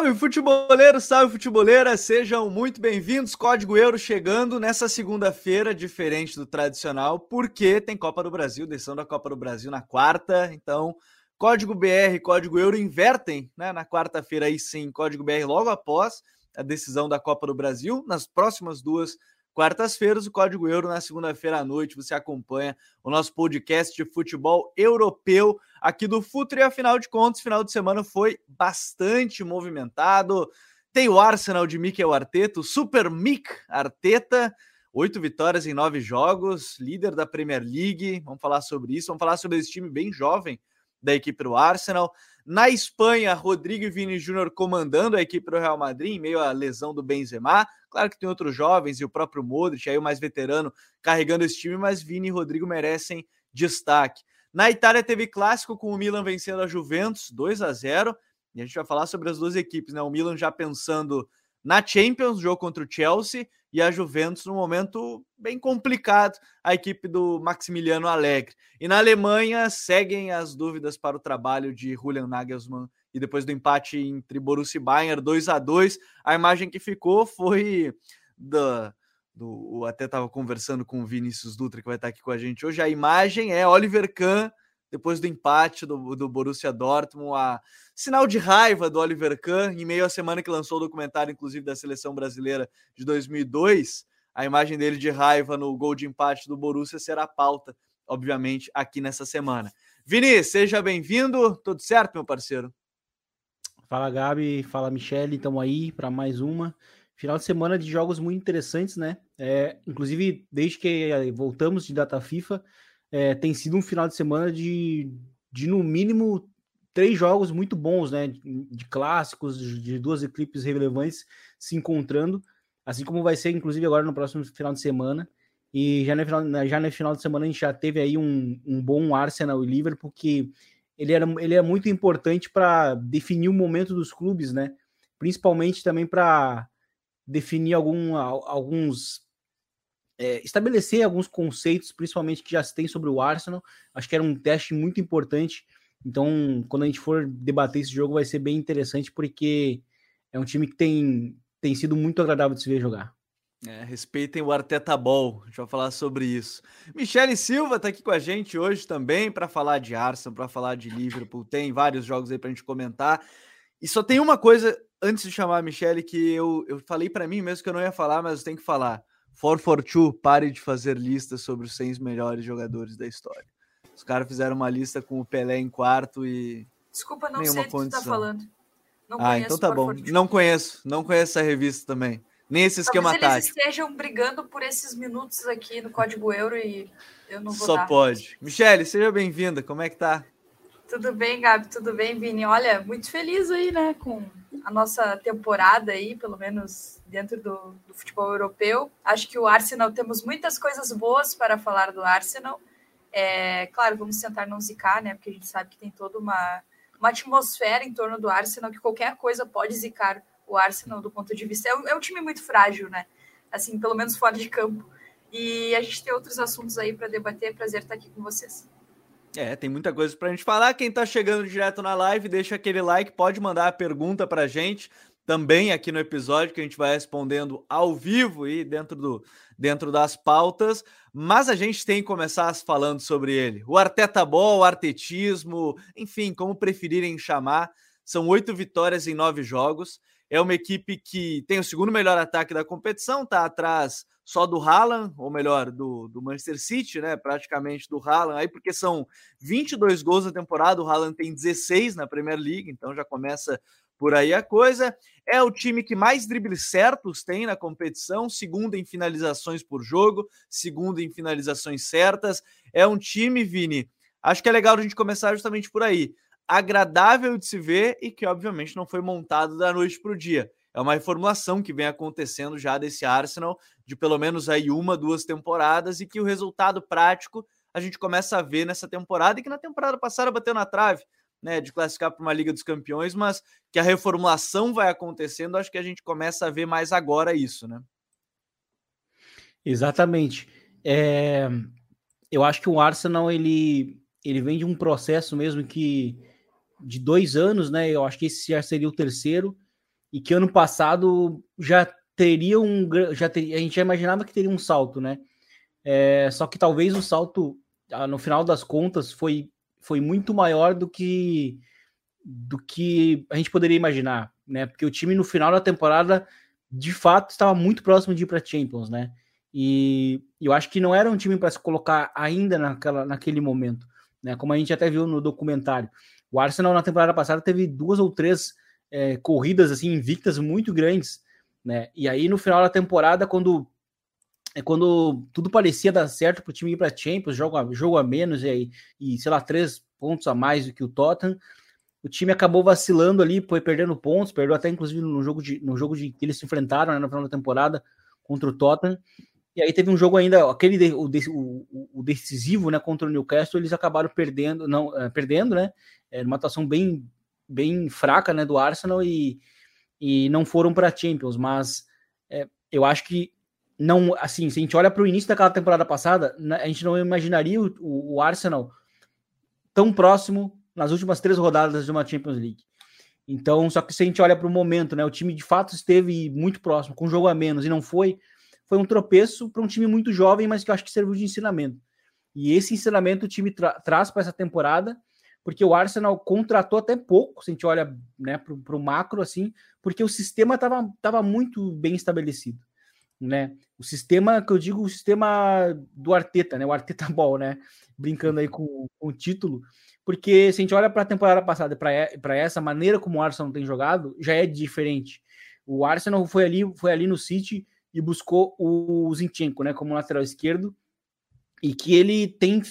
Salve futeboleiro, salve futeboleira, sejam muito bem-vindos. Código Euro chegando nessa segunda-feira, diferente do tradicional, porque tem Copa do Brasil, decisão da Copa do Brasil na quarta. Então, Código BR, Código Euro invertem, né? Na quarta-feira aí sim, Código BR logo após a decisão da Copa do Brasil. Nas próximas duas quartas-feiras, o Código Euro na segunda-feira à noite. Você acompanha o nosso podcast de futebol europeu aqui do Futre. Afinal de contas, final de semana foi bastante movimentado. Tem o Arsenal de Mikel Arteta, o Super Mick Arteta, oito vitórias em nove jogos, líder da Premier League. Vamos falar sobre isso, vamos falar sobre esse time bem jovem da equipe do Arsenal. Na Espanha, Rodrigo e Vini Júnior comandando a equipe do Real Madrid em meio à lesão do Benzema. Claro que tem outros jovens e o próprio Modric, aí o mais veterano, carregando esse time, mas Vini e Rodrigo merecem destaque. Na Itália teve clássico com o Milan vencendo a Juventus 2 a 0 e a gente vai falar sobre as duas equipes, né? O Milan já pensando na Champions, jogo contra o Chelsea, e a Juventus num momento bem complicado, a equipe do Maximiliano Alegre. E na Alemanha seguem as dúvidas para o trabalho de Julian Nagelsmann e depois do empate entre Borussia e Bayern 2 a 2 a imagem que ficou foi da do, até estava conversando com o Vinícius Dutra que vai estar aqui com a gente hoje. A imagem é Oliver Kahn depois do empate do, do Borussia Dortmund, a sinal de raiva do Oliver Kahn, em meio à semana que lançou o documentário, inclusive, da seleção brasileira de 2002, a imagem dele de raiva no gol de empate do Borussia será pauta, obviamente, aqui nessa semana. Vini, seja bem-vindo, tudo certo, meu parceiro? Fala, Gabi, fala, Michele, estamos aí para mais uma. Final de semana de jogos muito interessantes, né? É, inclusive, desde que voltamos de data FIFA, é, tem sido um final de semana de, de no mínimo três jogos muito bons, né? De, clássicos, de duas equipes relevantes se encontrando, assim como vai ser, inclusive, agora no próximo final de semana. E já no final, já no final de semana a gente já teve aí um, um bom Arsenal e Liverpool, porque ele, era, ele é muito importante para definir o momento dos clubes, né? Principalmente também para definir algum, alguns é, estabelecer alguns conceitos, principalmente que já se tem sobre o Arsenal. Acho que era um teste muito importante. Então, quando a gente for debater esse jogo, vai ser bem interessante, porque é um time que tem, tem sido muito agradável de se ver jogar. É, respeitem o Arteta Ball, a gente vai falar sobre isso. Michele Silva está aqui com a gente hoje também para falar de Arsenal, para falar de Liverpool. Tem vários jogos aí para a gente comentar. E só tem uma coisa antes de chamar a Michele que eu, eu falei para mim mesmo que eu não ia falar, mas eu tenho que falar. 442, pare de fazer listas sobre os 100 melhores jogadores da história. Os caras fizeram uma lista com o Pelé em quarto e. Desculpa, não sei o que tu tá falando. Não ah, então tá bom. Não conheço, não conheço essa revista também. Nem esse esquema Talvez tático. eles estejam brigando por esses minutos aqui no Código Euro e eu não vou Só dar. pode. Michele, seja bem-vinda. Como é que tá? Tudo bem, Gabi? Tudo bem, Vini? Olha, muito feliz aí, né, com a nossa temporada aí, pelo menos dentro do, do, futebol europeu. Acho que o Arsenal temos muitas coisas boas para falar do Arsenal. É, claro, vamos tentar não zicar, né? Porque a gente sabe que tem toda uma, uma atmosfera em torno do Arsenal que qualquer coisa pode zicar o Arsenal do ponto de vista. É um, é um time muito frágil, né? Assim, pelo menos fora de campo. E a gente tem outros assuntos aí para debater. Prazer estar aqui com vocês. É, tem muita coisa pra gente falar. Quem tá chegando direto na live, deixa aquele like, pode mandar a pergunta pra gente também aqui no episódio que a gente vai respondendo ao vivo e dentro, do, dentro das pautas. Mas a gente tem que começar falando sobre ele. O Arteta Ball, o artetismo, enfim, como preferirem chamar. São oito vitórias em nove jogos. É uma equipe que tem o segundo melhor ataque da competição, tá atrás só do Haaland, ou melhor, do, do Manchester City, né? Praticamente do Haaland, aí porque são 22 gols na temporada, o Haaland tem 16 na Premier League, então já começa por aí a coisa. É o time que mais dribles certos tem na competição, segundo em finalizações por jogo, segundo em finalizações certas. É um time, Vini, acho que é legal a gente começar justamente por aí. Agradável de se ver e que, obviamente, não foi montado da noite para o dia é uma reformulação que vem acontecendo já desse Arsenal de pelo menos aí uma, duas temporadas e que o resultado prático a gente começa a ver nessa temporada e que na temporada passada bateu na trave, né, de classificar para uma Liga dos Campeões, mas que a reformulação vai acontecendo, acho que a gente começa a ver mais agora isso, né? Exatamente. É, eu acho que o Arsenal ele, ele vem de um processo mesmo que de dois anos, né? Eu acho que esse já seria o terceiro e que ano passado já teria um já ter, a gente já imaginava que teria um salto, né? É, só que talvez o salto no final das contas foi, foi muito maior do que do que a gente poderia imaginar, né? Porque o time no final da temporada de fato estava muito próximo de ir para Champions, né? E eu acho que não era um time para se colocar ainda naquela, naquele momento, né? Como a gente até viu no documentário. O Arsenal na temporada passada teve duas ou três é, corridas assim invictas muito grandes, né? E aí no final da temporada, quando é quando tudo parecia dar certo para o time ir para Champions, jogo a, jogo a menos e, aí, e sei lá três pontos a mais do que o Tottenham, o time acabou vacilando ali, foi perdendo pontos, perdeu até inclusive no jogo de no jogo de que eles se enfrentaram né, no final da temporada contra o Tottenham. E aí teve um jogo ainda, aquele o, o, o decisivo, né, contra o Newcastle, eles acabaram perdendo, não, é, perdendo, né? Uma atuação bem bem fraca, né, do Arsenal e, e não foram para Champions, mas é, eu acho que não, assim, se a gente olha para o início daquela temporada passada, a gente não imaginaria o, o Arsenal tão próximo nas últimas três rodadas de uma Champions League. Então, só que se a gente olha para o momento, né, o time de fato esteve muito próximo, com um jogo a menos e não foi, foi um tropeço para um time muito jovem, mas que eu acho que serviu de ensinamento. E esse ensinamento o time tra traz para essa temporada, porque o Arsenal contratou até pouco, se a gente olha né, para o macro, assim, porque o sistema estava tava muito bem estabelecido. Né? O sistema que eu digo, o sistema do Arteta, né? O Arteta Ball, né? Brincando aí com, com o título, porque se a gente olha para a temporada passada para essa maneira como o Arsenal tem jogado, já é diferente. O Arsenal foi ali, foi ali no City e buscou o Zinchenko, né, como lateral esquerdo, e que ele tem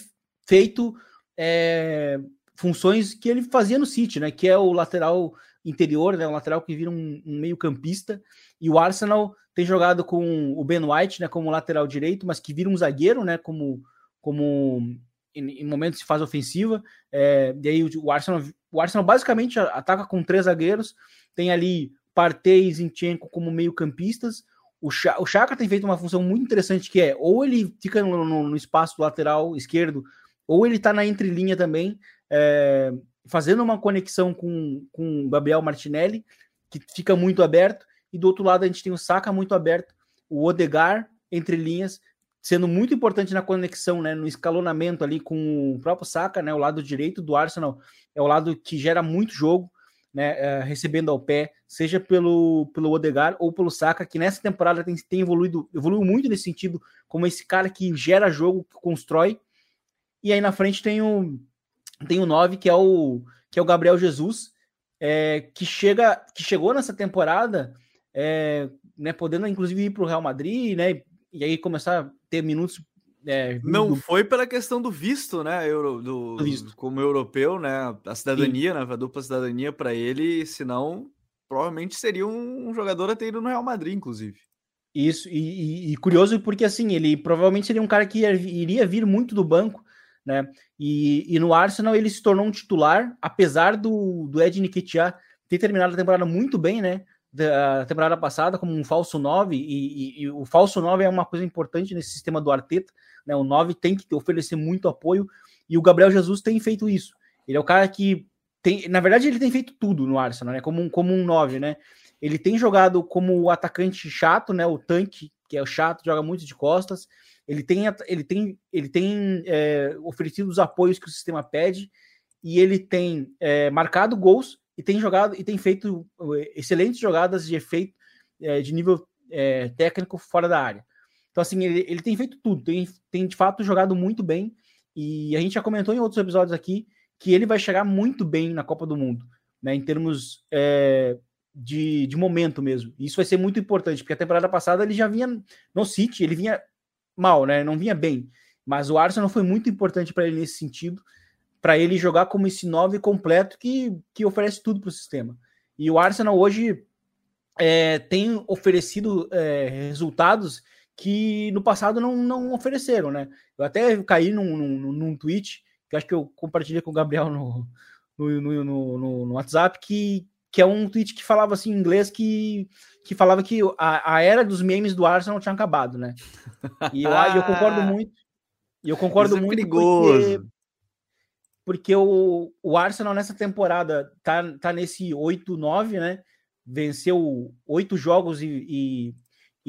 feito é, funções que ele fazia no City, né, que é o lateral interior, né, o lateral que vira um, um meio-campista, e o Arsenal tem jogado com o Ben White, né, como lateral direito, mas que vira um zagueiro, né, como como em, em momentos de fase ofensiva. É, e aí o, Arsenal, o Arsenal basicamente ataca com três zagueiros. Tem ali Partey e Zinchenko como meio-campistas. O, Ch o tem feito uma função muito interessante que é ou ele fica no, no, no espaço lateral esquerdo, ou ele está na entrelinha também, é, fazendo uma conexão com, com o Gabriel Martinelli, que fica muito aberto. E do outro lado a gente tem o Saka muito aberto, o Odegar entre linhas, sendo muito importante na conexão, né, no escalonamento ali com o próprio Saka, né, o lado direito do Arsenal é o lado que gera muito jogo, né, é, recebendo ao pé, seja pelo, pelo Odegar ou pelo Saka, que nessa temporada tem, tem evoluído, evoluiu muito nesse sentido, como esse cara que gera jogo, que constrói. E aí na frente tem o tem o 9, que é o que é o Gabriel Jesus, é, que chega que chegou nessa temporada, é, né, podendo inclusive ir para o Real Madrid, né, e aí começar a ter minutos. É, não do... foi pela questão do visto, né? Euro, do, visto. Como europeu, né? A cidadania, né? A dupla cidadania para ele, senão provavelmente seria um, jogador a ter ido no Real Madrid, inclusive. Isso, e, e, e, curioso porque assim, ele provavelmente seria um cara que iria vir muito do banco, né? E, e no Arsenal ele se tornou um titular, apesar do, do Ed Nketiah ter terminado a temporada muito bem, né? da temporada passada como um falso 9, e, e, e, o falso 9 é uma coisa importante nesse sistema do Arteta, né? O 9 tem que oferecer muito apoio, e o Gabriel Jesus tem feito isso. Ele é o cara que tem, na verdade, ele tem feito tudo no Arsenal, né? Como um, como um 9, né? Ele tem jogado como o atacante chato, né? O tanque, que é o chato, joga muito de costas. Ele tem, ele tem, ele tem é, oferecido os apoios que o sistema pede e ele tem é, marcado gols e tem jogado e tem feito eh, excelentes jogadas de efeito é, de nível é, técnico fora da área. Então, assim, ele, ele tem feito tudo, tem, tem de fato jogado muito bem. E a gente já comentou em outros episódios aqui que ele vai chegar muito bem na Copa do Mundo, né? Em termos é, de, de momento mesmo. Isso vai ser muito importante, porque a temporada passada ele já vinha no City, ele vinha mal, né? Não vinha bem. Mas o Arsenal foi muito importante para ele nesse sentido para ele jogar como esse 9 completo que, que oferece tudo para o sistema. E o Arsenal hoje é, tem oferecido é, resultados que no passado não, não ofereceram, né? Eu até caí num, num, num tweet, que acho que eu compartilhei com o Gabriel no, no, no, no, no WhatsApp, que, que é um tweet que falava assim em inglês que, que falava que a, a era dos memes do Arsenal tinha acabado, né? E eu, eu concordo muito. E eu concordo é muito perigoso. Porque, porque o, o Arsenal nessa temporada tá, tá nesse 8-9, né? venceu oito jogos e, e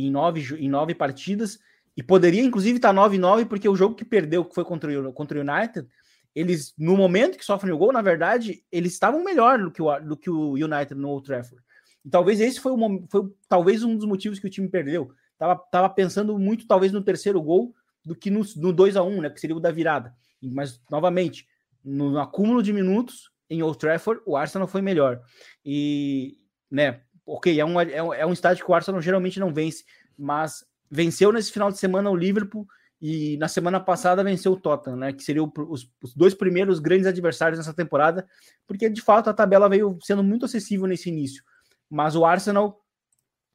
em, nove, em nove partidas, e poderia inclusive estar 9-9, porque o jogo que perdeu, que foi contra o, contra o United, eles, no momento que sofrem o gol, na verdade, eles estavam melhor do que o, do que o United no Old Trafford. E talvez esse foi, o, foi talvez um dos motivos que o time perdeu. Tava, tava pensando muito, talvez, no terceiro gol do que no, no 2 a 1 né? Que seria o da virada. Mas, novamente, no, no acúmulo de minutos em Old Trafford, o Arsenal foi melhor. E, né, ok, é um, é um, é um estádio que o Arsenal geralmente não vence, mas venceu nesse final de semana o Liverpool e na semana passada venceu o Tottenham, né? Que seriam os, os, dois primeiros grandes adversários nessa temporada, porque de fato a tabela veio sendo muito acessível nesse início. Mas o Arsenal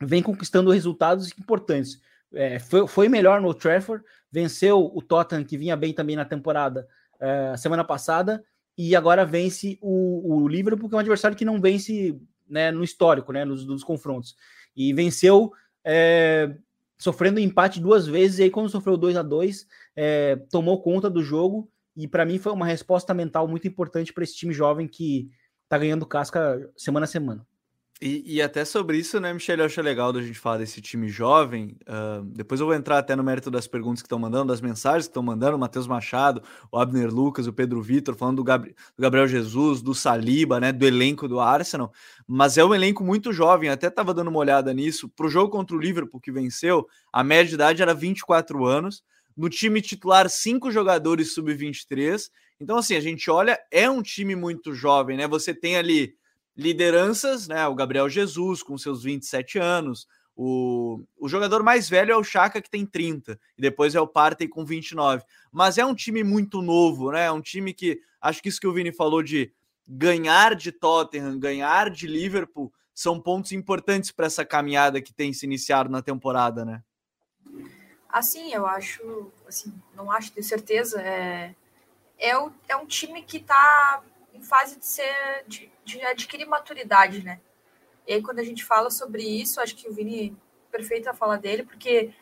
vem conquistando resultados importantes. É, foi, foi, melhor no Trafford, venceu o Tottenham, que vinha bem também na temporada é, semana passada, e agora vence o, o Liverpool, que é um adversário que não vence né, no histórico, né, nos, nos confrontos. E venceu é, sofrendo empate duas vezes, e aí quando sofreu 2 a 2 é, tomou conta do jogo, e para mim foi uma resposta mental muito importante para esse time jovem que está ganhando casca semana a semana. E, e, até sobre isso, né, Michele, eu acho legal da gente falar desse time jovem. Uh, depois eu vou entrar até no mérito das perguntas que estão mandando, das mensagens que estão mandando, o Matheus Machado, o Abner Lucas, o Pedro Vitor, falando do, Gabri do, Gabriel Jesus, do Saliba, né, do elenco do Arsenal. Mas é um elenco muito jovem, até estava dando uma olhada nisso. Para o jogo contra o Liverpool, que venceu, a média de idade era 24 anos. No time titular, cinco jogadores sub-23. Então, assim, a gente olha, é um time muito jovem, né? Você tem ali lideranças, né? O Gabriel Jesus com seus 27 anos. O, o jogador mais velho é o Chaka, que tem 30, e depois é o Partey com 29. Mas é um time muito novo, né? É um time que acho que isso que o Vini falou de ganhar de Tottenham, ganhar de Liverpool, são pontos importantes para essa caminhada que tem se iniciado na temporada, né? Assim, eu acho, assim, não acho, tenho certeza, é, é, o, é um time que está fase de ser de, de, adquirir maturidade, né? E aí quando a gente fala sobre isso, acho que o Vini perfeito a fala dele, porque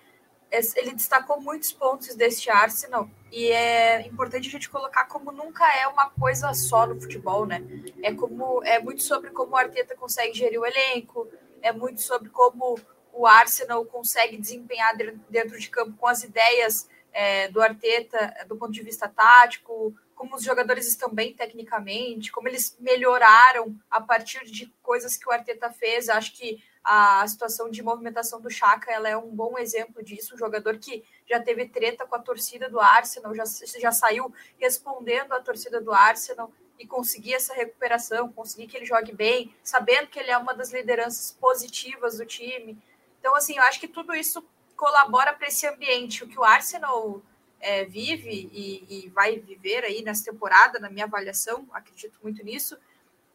ele destacou muitos pontos deste Arsenal e é importante a gente colocar como nunca é uma coisa só no futebol, né? É como é muito sobre como o Arteta consegue gerir o elenco, é muito sobre como o Arsenal consegue desempenhar dentro de campo com as ideias é, do Arteta do ponto de vista tático, como os jogadores estão bem tecnicamente, como eles melhoraram a partir de coisas que o Arteta fez. Acho que a situação de movimentação do Chaka ela é um bom exemplo disso. Um jogador que já teve treta com a torcida do Arsenal, já, já saiu respondendo à torcida do Arsenal e conseguir essa recuperação, conseguir que ele jogue bem, sabendo que ele é uma das lideranças positivas do time. Então, assim, eu acho que tudo isso colabora para esse ambiente. O que o Arsenal é, vive e, e, vai viver aí nessa temporada, na minha avaliação, acredito muito nisso,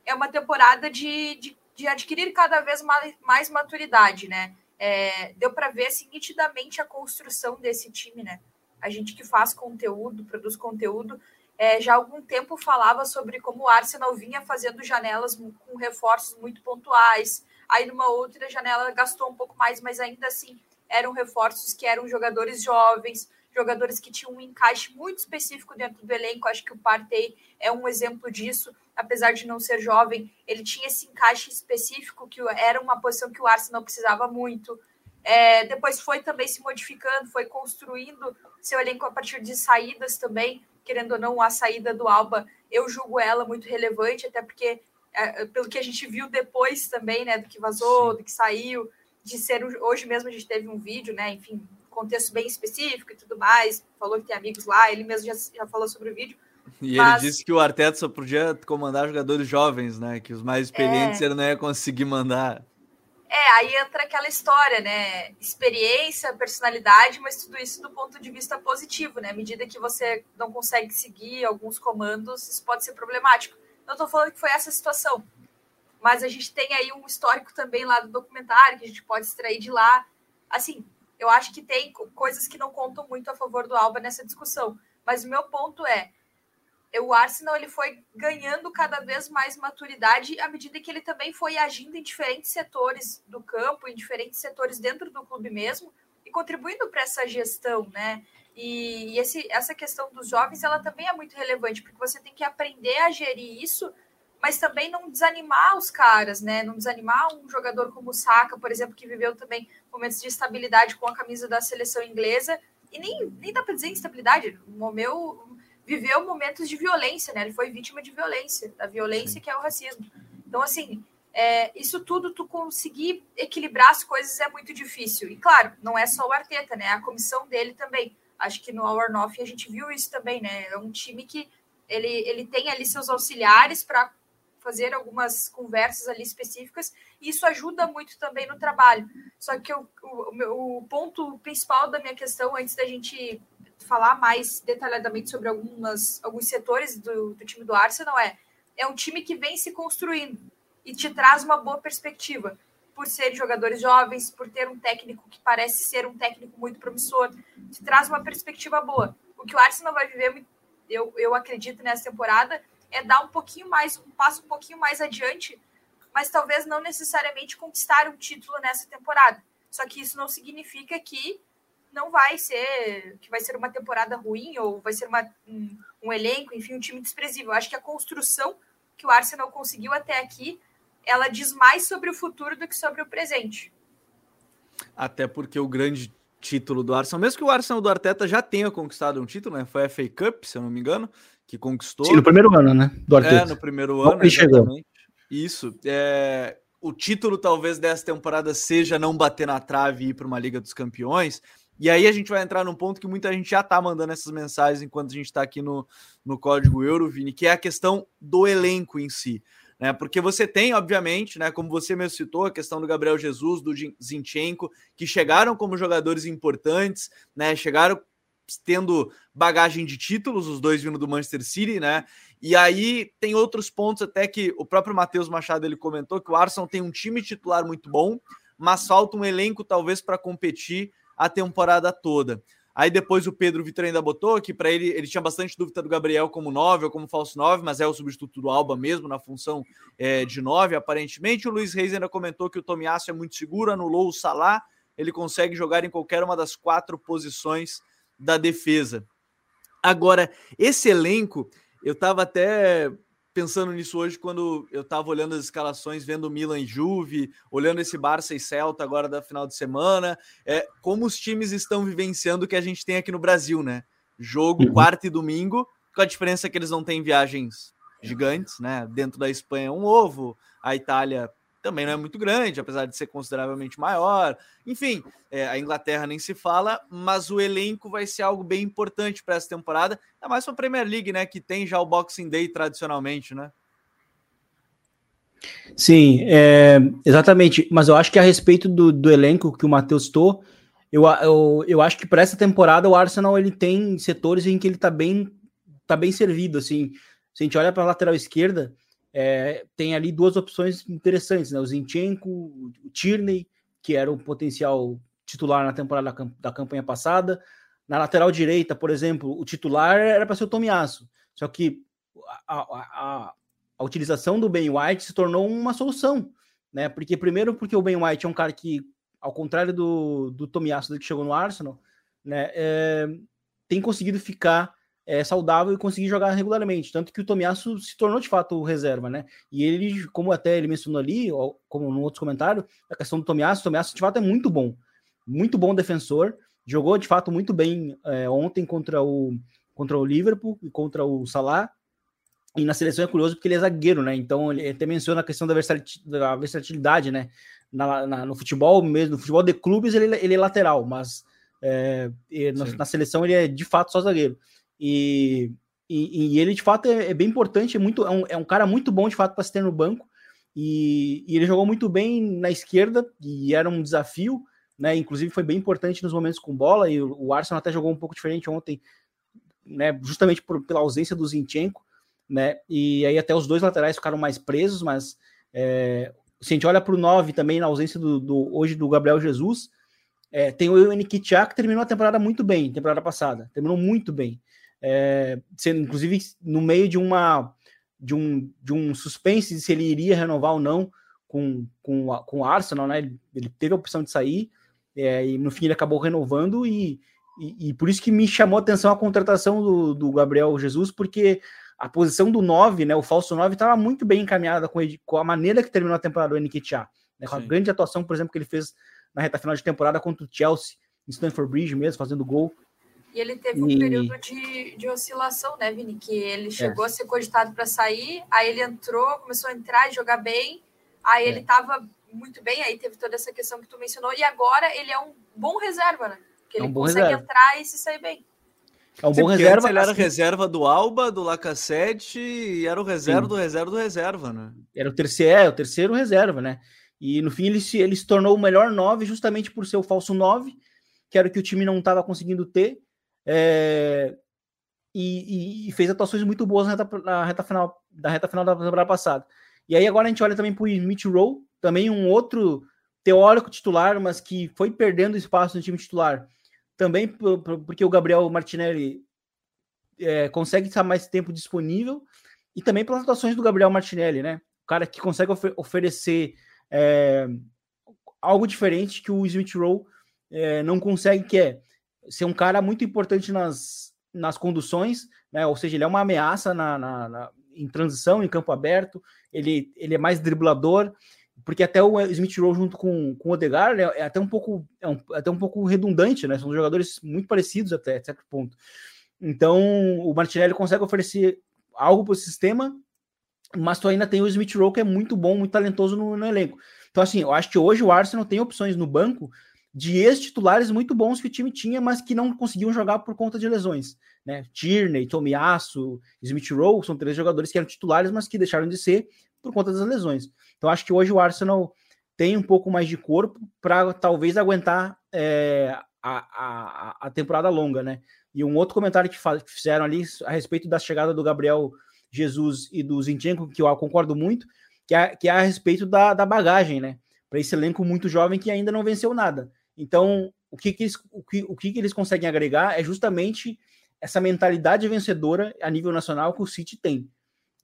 é uma temporada de, de, de adquirir cada vez mais, mais maturidade, né? É, deu para ver assim, nitidamente a construção desse time, né? A gente que faz conteúdo, produz conteúdo, é, já há algum tempo falava sobre como o Arsenal vinha fazendo janelas com reforços muito pontuais. Aí, numa outra janela, gastou um pouco mais, mas ainda assim eram reforços que eram jogadores jovens, jogadores que tinham um encaixe muito específico dentro do elenco. Acho que o Partey é um exemplo disso. Apesar de não ser jovem, ele tinha esse encaixe específico que era uma posição que o Arsenal precisava muito. É, depois foi também se modificando, foi construindo seu elenco a partir de saídas também. Querendo ou não, a saída do Alba, eu julgo ela muito relevante, até porque, é, pelo que a gente viu depois também, né, do que vazou, Sim. do que saiu, de ser. Hoje mesmo a gente teve um vídeo, né, enfim, contexto bem específico e tudo mais. Falou que tem amigos lá, ele mesmo já, já falou sobre o vídeo. E mas... ele disse que o Arteta só podia comandar jogadores jovens, né? Que os mais experientes é... ele não ia conseguir mandar. É, aí entra aquela história, né? Experiência, personalidade, mas tudo isso do ponto de vista positivo, né? À medida que você não consegue seguir alguns comandos, isso pode ser problemático. Não estou falando que foi essa situação, mas a gente tem aí um histórico também lá do documentário que a gente pode extrair de lá. Assim, eu acho que tem coisas que não contam muito a favor do Alba nessa discussão. Mas o meu ponto é, o Arsenal ele foi ganhando cada vez mais maturidade à medida que ele também foi agindo em diferentes setores do campo, em diferentes setores dentro do clube mesmo, e contribuindo para essa gestão, né? E, esse, essa questão dos jovens, ela também é muito relevante, porque você tem que aprender a gerir isso mas também não desanimar os caras, né? Não desanimar um jogador como o Saka, por exemplo, que viveu também momentos de estabilidade com a camisa da seleção inglesa, e nem, nem dá para dizer instabilidade, o meu viveu momentos de violência, né? Ele foi vítima de violência, da violência que é o racismo. Então, assim, é, isso tudo, tu conseguir equilibrar as coisas é muito difícil. E claro, não é só o Arteta, né? A comissão dele também. Acho que no Our North a gente viu isso também, né? É um time que ele, ele tem ali seus auxiliares para fazer algumas conversas ali específicas, e isso ajuda muito também no trabalho. Só que o, o, o ponto principal da minha questão, antes da gente falar mais detalhadamente sobre algumas, alguns setores do, do time do Arsenal, é é um time que vem se construindo e te traz uma boa perspectiva por ser jogadores jovens, por ter um técnico que parece ser um técnico muito promissor, te traz uma perspectiva boa. O que o Arsenal vai viver, eu, eu acredito, nessa temporada, é dar um pouquinho mais, um passo um pouquinho mais adiante, mas talvez não necessariamente conquistar um título nessa temporada. Só que isso não significa que não vai ser, que vai ser uma temporada ruim ou vai ser uma, um, um elenco, enfim, um time desprezível. Eu acho que a construção que o Arsenal conseguiu até aqui, ela diz mais sobre o futuro do que sobre o presente. Até porque o grande título do Arsenal, mesmo que o Arsenal do Arteta já tenha conquistado um título, né? Foi a FA Cup, se eu não me engano, que conquistou. Sim, no primeiro ano, né? Do Arteta. É, no primeiro ano. Exatamente. Isso. É, o título talvez dessa temporada seja não bater na trave e ir para uma Liga dos Campeões. E aí a gente vai entrar num ponto que muita gente já tá mandando essas mensagens enquanto a gente está aqui no, no Código Euro, Vini, que é a questão do elenco em si. Né? Porque você tem, obviamente, né, como você mesmo citou, a questão do Gabriel Jesus, do Zinchenko, que chegaram como jogadores importantes, né? Chegaram tendo bagagem de títulos, os dois vindo do Manchester City, né? E aí tem outros pontos até que o próprio Matheus Machado ele comentou que o Arsenal tem um time titular muito bom, mas falta um elenco talvez para competir a temporada toda. Aí depois o Pedro Vitor ainda botou que para ele ele tinha bastante dúvida do Gabriel como 9 ou como falso 9, mas é o substituto do Alba mesmo na função é, de 9, aparentemente. O Luiz Reis ainda comentou que o Tomiasso é muito seguro, anulou o Salah, ele consegue jogar em qualquer uma das quatro posições da defesa. Agora, esse elenco, eu estava até pensando nisso hoje quando eu estava olhando as escalações, vendo Milan e Juve, olhando esse Barça e Celta agora da final de semana, é, como os times estão vivenciando o que a gente tem aqui no Brasil, né? Jogo uhum. quarta e domingo, com a diferença que eles não têm viagens gigantes, né? Dentro da Espanha um ovo, a Itália também não é muito grande, apesar de ser consideravelmente maior. Enfim, é, a Inglaterra nem se fala, mas o elenco vai ser algo bem importante para essa temporada, ainda mais para a Premier League, né? Que tem já o Boxing Day tradicionalmente, né? Sim, é, exatamente. Mas eu acho que a respeito do, do elenco que o Matheus citou, eu, eu, eu acho que para essa temporada o Arsenal ele tem setores em que ele está bem, tá bem servido. Assim, se a gente olha para a lateral esquerda, é, tem ali duas opções interessantes, né? O Zinchenko, o Tierney, que era o potencial titular na temporada da, da campanha passada. Na lateral direita, por exemplo, o titular era para ser o Tomiasso. Só que a, a, a, utilização do Ben White se tornou uma solução, né? Porque primeiro porque o Ben White é um cara que, ao contrário do, do Tomiasso que chegou no Arsenal, né, é, tem conseguido ficar é, saudável e conseguir jogar regularmente. Tanto que o Tomiasso se tornou de fato reserva, né? E ele, como até ele mencionou ali, como no outro comentário, a questão do Tomiasso, o Tomiasso de fato é muito bom, muito bom defensor, jogou de fato muito bem é, ontem contra o, contra o Liverpool e contra o Salah. E na seleção é curioso porque ele é zagueiro, né? Então ele até menciona a questão da versatilidade, né? Na, na, no futebol mesmo, no futebol de clubes ele, ele é lateral, mas é, na, na, seleção ele é de fato só zagueiro. E, e, e ele, de fato, é, é, bem importante, é, muito, é, um, é um cara muito bom, de fato, para se ter no banco. E, e, ele jogou muito bem na esquerda, e era um desafio, né? Inclusive foi bem importante nos momentos com bola, e o, Arsenal até jogou um pouco diferente ontem, né? Justamente por, pela ausência do Zinchenko, né? E aí até os dois laterais ficaram mais presos, mas é, se a gente olha para o 9 também, na ausência do, do, hoje do Gabriel Jesus, é, tem o Nketiah que terminou a temporada muito bem, temporada passada, terminou muito bem é, sendo inclusive no meio de uma de um, de um suspense de se ele iria renovar ou não com, com, com o Arsenal, né? Ele, ele teve a opção de sair é, e no fim ele acabou renovando e, e, e, por isso que me chamou a atenção a contratação do, do Gabriel Jesus, porque a posição do 9, né, o falso 9, estava muito bem encaminhada com, com, a maneira que terminou a temporada do Nketiah. Né, com a grande atuação, por exemplo, que ele fez na reta final de temporada contra o Chelsea, em Stanford Bridge mesmo, fazendo gol. E ele teve um e... período de, de oscilação, né, Vini? Que ele chegou é. a ser cogitado para sair, aí ele entrou, começou a entrar e jogar bem, aí é. ele estava muito bem, aí teve toda essa questão que tu mencionou, e agora ele é um bom reserva, né? Que ele é um consegue reserva. entrar e se sair bem. É um Sim, bom reserva. Ele era assim, reserva do Alba, do Lacazette e era o reserva sim. do reserva do reserva, né? Era o terceiro, é, o terceiro reserva, né? E no fim ele se, ele se tornou o melhor nove justamente por ser o falso nove, que era o que o time não estava conseguindo ter. É, e, e, fez atuações muito boas na reta, na reta, final da reta final da temporada passada. E aí agora a gente olha também para o Smith Rowe, também um outro teórico titular, mas que foi perdendo espaço no time titular também porque o Gabriel Martinelli é, consegue estar mais tempo disponível e também pelas atuações do Gabriel Martinelli, né? O cara que consegue ofer oferecer é, algo diferente que o Smith Rowe é, não consegue, que é ser um cara muito importante nas, nas conduções, né? Ou seja, ele é uma ameaça na, na, na em transição, em campo aberto, ele, ele é mais driblador, porque até o Smith Rowe junto com, com o Odegaard né, é até um pouco é um, até um pouco redundante, né? São jogadores muito parecidos até certo ponto. Então o Martinelli consegue oferecer algo para o sistema, mas tu ainda tem o Smith Rowe que é muito bom, muito talentoso no, no elenco. Então assim, eu acho que hoje o Arsenal tem opções no banco de ex-titulares muito bons que o time tinha, mas que não conseguiam jogar por conta de lesões. Né? Tierney, Tomiasso, Smith Rowe são três jogadores que eram titulares, mas que deixaram de ser por conta das lesões. Então acho que hoje o Arsenal tem um pouco mais de corpo para talvez aguentar é, a, a, a, temporada longa, né? E um outro comentário que, que, fizeram ali a respeito da chegada do Gabriel Jesus e do Zinchenko, que eu concordo muito, que é, que é a respeito da, da bagagem, né? Para esse elenco muito jovem que ainda não venceu nada. Então, o que, que, eles, o que, o que, que eles conseguem agregar é justamente essa mentalidade vencedora a nível nacional que o City tem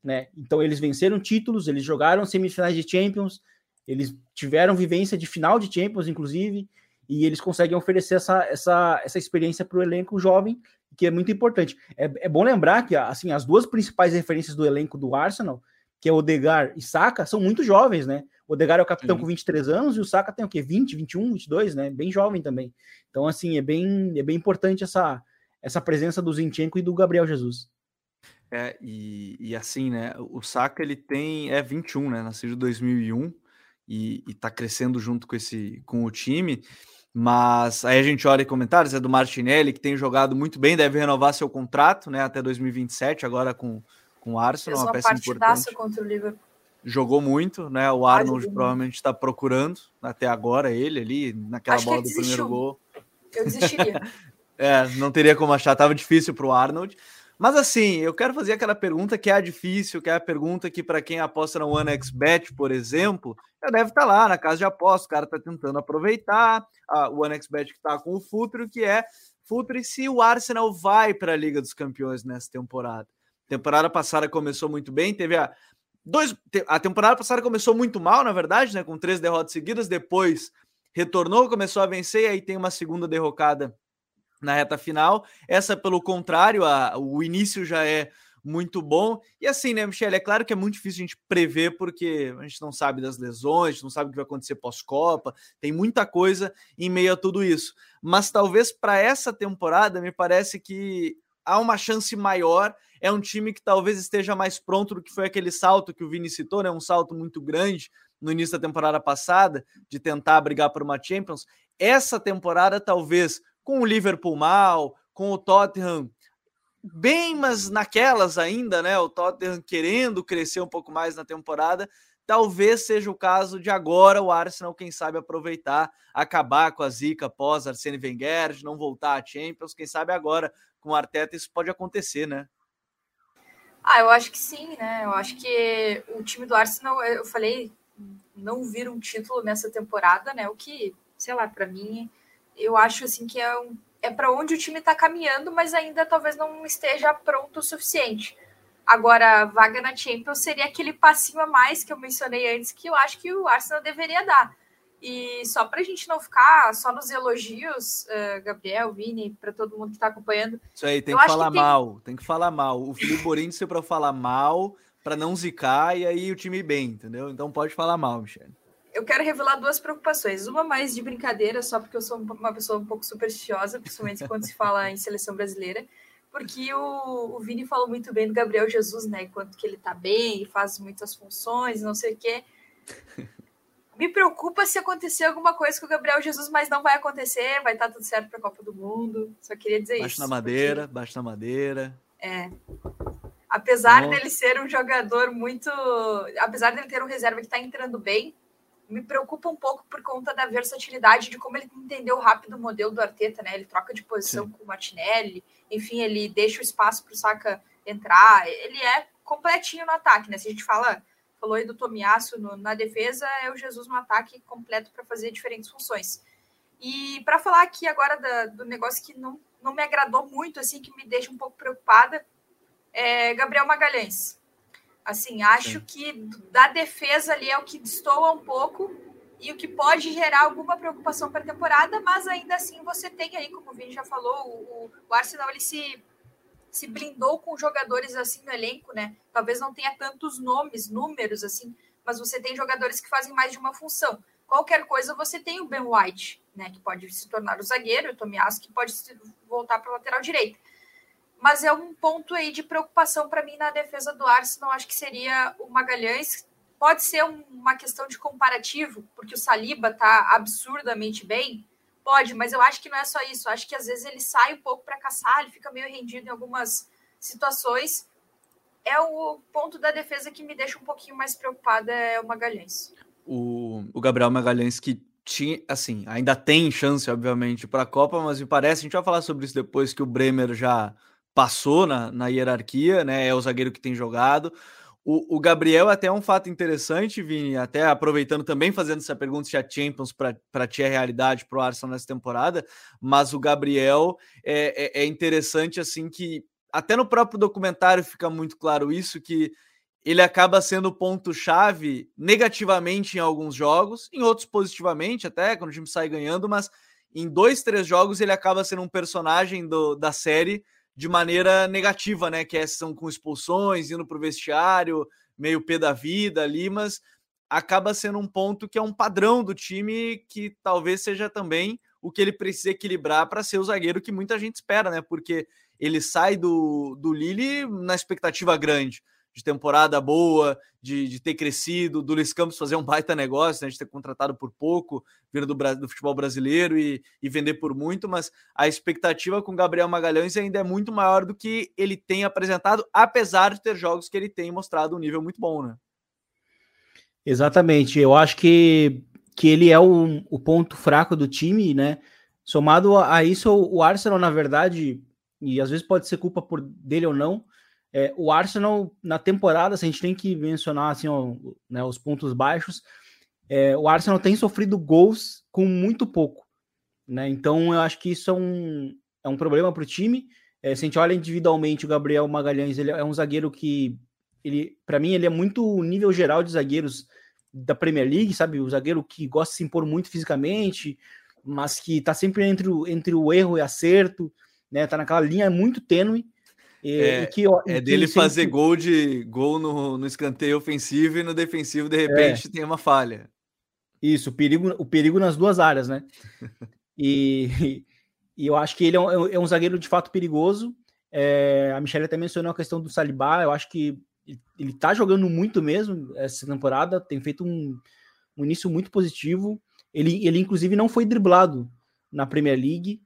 né? Então eles venceram títulos, eles jogaram semifinais de Champions, eles tiveram vivência de final de Champions, inclusive, e eles conseguem oferecer essa, essa, essa experiência para o elenco jovem, que é muito importante. É, é bom lembrar que assim as duas principais referências do elenco do Arsenal, que é Odegar e Saka, são muito jovens, né? O Odegar é o capitão Sim. com 23 anos e o Saka tem o quê? 20, 21, 22, né? Bem jovem também. Então, assim, é bem, é bem importante essa, essa presença do Zinchenko e do Gabriel Jesus. É, e, e assim, né? O Saka ele tem é 21, né? Nasceu de 2001 e, e tá crescendo junto com esse com o time. Mas aí a gente olha em comentários, é do Martinelli, que tem jogado muito bem, deve renovar seu contrato, né? Até 2027, agora com, com o Arsenal, uma, uma peça importante. contra o Liverpool. Jogou muito, né? O Arnold provavelmente está procurando até agora ele ali, naquela Acho bola do primeiro gol. Eu desistiria. é, não teria como achar, tava difícil para o Arnold. Mas assim, eu quero fazer aquela pergunta que é a difícil, que é a pergunta que para quem aposta no OneXBet, por exemplo, já deve estar tá lá na casa de aposta, o cara está tentando aproveitar a, o OneXBet que está com o Futre, que é Futre se o Arsenal vai para a Liga dos Campeões nessa temporada. temporada passada começou muito bem, teve a dois a temporada passada começou muito mal, na verdade, né, com três derrotas seguidas, depois retornou, começou a vencer e aí tem uma segunda derrocada na reta final. Essa, pelo contrário, a, o início já é muito bom. E assim, né, Michele? É claro que é muito difícil a gente prever, porque a gente não sabe das lesões, a gente não sabe o que vai acontecer pós-Copa, tem muita coisa em meio a tudo isso. Mas talvez para essa temporada, me parece que há uma chance maior. É um time que talvez esteja mais pronto do que foi aquele salto que o Vini citou, né? Um salto muito grande no início da temporada passada, de tentar brigar por uma Champions. Essa temporada, talvez, com o Liverpool mal, com o Tottenham bem, mas naquelas ainda, né? O Tottenham querendo crescer um pouco mais na temporada. Talvez seja o caso de agora o Arsenal, quem sabe, aproveitar, acabar com a zica pós Arsene Wenger, de não voltar a Champions. Quem sabe agora com o Arteta isso pode acontecer, né? Ah, eu acho que sim, né? Eu acho que o time do Arsenal, eu falei, não vira um título nessa temporada, né? O que, sei lá, para mim eu acho assim que é, um, é para onde o time está caminhando, mas ainda talvez não esteja pronto o suficiente. Agora, vaga na Champions seria aquele passinho a mais que eu mencionei antes, que eu acho que o Arsenal deveria dar. E só para a gente não ficar só nos elogios, uh, Gabriel, Vini, para todo mundo que está acompanhando. Isso aí, tem que falar que mal, tem... que falar mal. O Felipe Borini disse para falar mal, para não zicar e aí o time bem, entendeu? Então pode falar mal, Michel. Eu quero revelar duas preocupações. Uma mais de brincadeira, só porque eu sou uma pessoa um pouco supersticiosa, principalmente quando se fala em seleção brasileira porque o, o Vini falou muito bem do Gabriel Jesus, né? Quanto que ele tá bem e faz muitas funções, não sei o quê. Me preocupa se acontecer alguma coisa com o Gabriel Jesus, mas não vai acontecer, vai estar tá tudo certo para a Copa do Mundo. Só queria dizer baixo isso. Baixa na madeira, porque... baixa na madeira. É. Apesar dele ser um jogador muito. Apesar dele ter um reserva que está entrando bem, me preocupa um pouco por conta da versatilidade de como ele entendeu rápido o modelo do Arteta, né? Ele troca de posição Sim. com o Martinelli, enfim, ele deixa o espaço para o Saka entrar. Ele é completinho no ataque, né? Se a gente fala, falou aí do Tomiasso na defesa, é o Jesus no ataque completo para fazer diferentes funções. E para falar aqui agora da, do negócio que não, não me agradou muito, assim, que me deixa um pouco preocupada, é Gabriel Magalhães. Assim, acho Sim. que da defesa ali é o que destoa um pouco e o que pode gerar alguma preocupação para a temporada, mas ainda assim você tem aí, como o Vini já falou, o, o Arsenal ele se, se blindou com jogadores assim no elenco, né? Talvez não tenha tantos nomes, números assim, mas você tem jogadores que fazem mais de uma função. Qualquer coisa você tem o Ben White, né? Que pode se tornar o zagueiro, o Tomiasso, que pode voltar para a lateral direita mas é um ponto aí de preocupação para mim na defesa do Arsenal. Acho que seria o Magalhães. Pode ser uma questão de comparativo, porque o Saliba tá absurdamente bem. Pode, mas eu acho que não é só isso. Eu acho que às vezes ele sai um pouco para caçar, ele fica meio rendido em algumas situações. É o ponto da defesa que me deixa um pouquinho mais preocupada, é o Magalhães. O, o Gabriel Magalhães que tinha, assim, ainda tem chance, obviamente, para a Copa, mas me parece, a gente vai falar sobre isso depois que o Bremer já passou na, na hierarquia, né? É o zagueiro que tem jogado. O, o Gabriel, até um fato interessante, Vini, até aproveitando também, fazendo essa pergunta se a Champions para ti é realidade para o Arsenal nessa temporada, mas o Gabriel é, é, é interessante, assim, que até no próprio documentário fica muito claro isso, que ele acaba sendo ponto-chave negativamente em alguns jogos, em outros positivamente, até quando o time sai ganhando, mas em dois, três jogos ele acaba sendo um personagem do, da série de maneira negativa, né? Que é, são com expulsões, indo para o vestiário, meio pé da vida ali, mas acaba sendo um ponto que é um padrão do time que talvez seja também o que ele precisa equilibrar para ser o zagueiro que muita gente espera, né? Porque ele sai do, do Lille na expectativa grande de temporada boa, de, de ter crescido, do Luiz Campos fazer um baita negócio, né, de ter contratado por pouco, vindo do, do futebol brasileiro e, e, vender por muito, mas a expectativa com Gabriel Magalhães ainda é muito maior do que ele tem apresentado, apesar de ter jogos que ele tem mostrado um nível muito bom, né? Exatamente, eu acho que, que ele é o, ponto fraco do time, né? Somado a isso, o Arsenal, na verdade, e às vezes pode ser culpa por dele ou não, é, o Arsenal, na temporada, se a gente tem que mencionar assim, ó, né, os pontos baixos, é, o Arsenal tem sofrido gols com muito pouco. Né? Então, eu acho que isso é um, é um problema para o time. É, se a gente olha individualmente, o Gabriel Magalhães ele é um zagueiro que, ele, para mim, ele é muito nível geral de zagueiros da Premier League, sabe? O zagueiro que gosta de se impor muito fisicamente, mas que está sempre entre o, entre o erro e acerto, né? Tá naquela linha muito tênue. E, é, que, é dele fazer gol de gol no, no escanteio ofensivo e no defensivo, de repente, é. tem uma falha. Isso, o perigo, o perigo nas duas áreas, né? e, e eu acho que ele é um, é um zagueiro de fato perigoso. É, a Michelle até mencionou a questão do Salibá, eu acho que ele tá jogando muito mesmo essa temporada, tem feito um, um início muito positivo. Ele, ele, inclusive, não foi driblado na Premier League.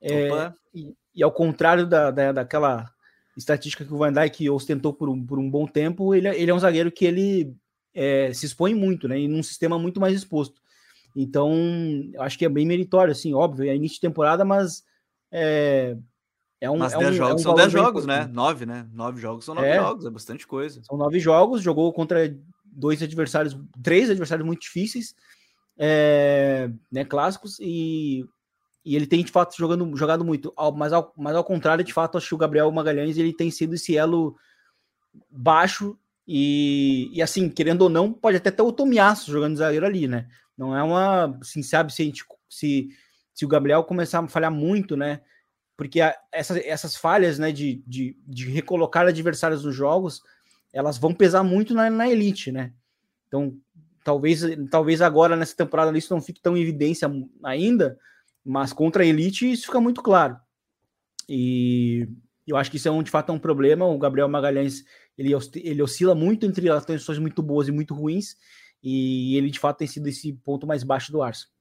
É, e, e, ao contrário da, da, daquela estatística que o Van Dijk ostentou por um, por um bom tempo, ele, é, ele é um zagueiro que ele é, se expõe muito, né? Em um sistema muito mais exposto. Então, acho que é bem meritório, assim, óbvio, é início de temporada, mas é, é um. Mas é 10 um, jogos é um são 10 jogos, né? 9, né? 9 jogos são 9 é, jogos, é bastante coisa. São 9 jogos, jogou contra dois adversários, três adversários muito difíceis, é, né? Clássicos, e e ele tem de fato jogando, jogado muito, mas ao, mas ao contrário, de fato, acho que o Gabriel Magalhães ele tem sido esse elo baixo e, e assim, querendo ou não, pode até ter o Tomiaço jogando zagueiro ali, né? Não é uma, assim, sabe se, gente, se, se o Gabriel começar a falhar muito, né? Porque a, essas, essas falhas, né, de, de, de recolocar adversários nos jogos, elas vão pesar muito na, na elite, né? Então, talvez, talvez agora nessa temporada isso não fique tão em evidência ainda, mas contra a elite isso fica muito claro. E eu acho que isso é um, de fato é um problema. O Gabriel Magalhães ele, ele oscila muito entre atuações muito boas e muito ruins, e ele de fato tem sido esse ponto mais baixo do Arsenal.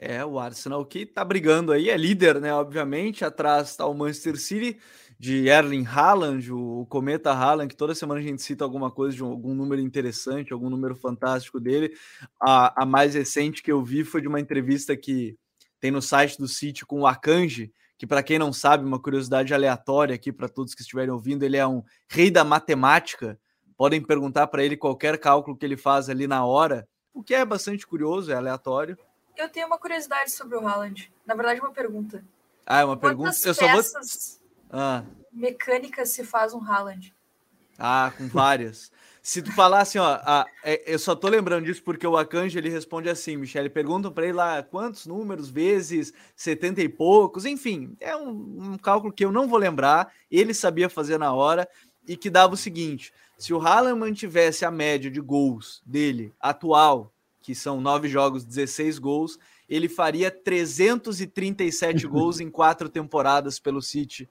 É, o Arsenal que tá brigando aí, é líder, né? Obviamente, atrás está o Manchester City de Erling Haaland, o Cometa Haaland, que toda semana a gente cita alguma coisa de algum número interessante, algum número fantástico dele. A, a mais recente que eu vi foi de uma entrevista que tem no site do City com o Akanji, que para quem não sabe, uma curiosidade aleatória aqui para todos que estiverem ouvindo, ele é um rei da matemática. Podem perguntar para ele qualquer cálculo que ele faz ali na hora, o que é bastante curioso, é aleatório. Eu tenho uma curiosidade sobre o Haaland. Na verdade, uma pergunta. Ah, é uma pergunta. Quantas eu só vou... ah. mecânicas se faz um Haaland? Ah, com várias. Se tu falar assim, ó, a, é, eu só tô lembrando disso porque o Akanji ele responde assim, Michele, perguntam para ele lá quantos números vezes 70 e poucos, enfim, é um, um, cálculo que eu não vou lembrar, ele sabia fazer na hora e que dava o seguinte: se o Haaland mantivesse a média de gols dele atual, que são nove jogos, 16 gols, ele faria 337 gols em quatro temporadas pelo City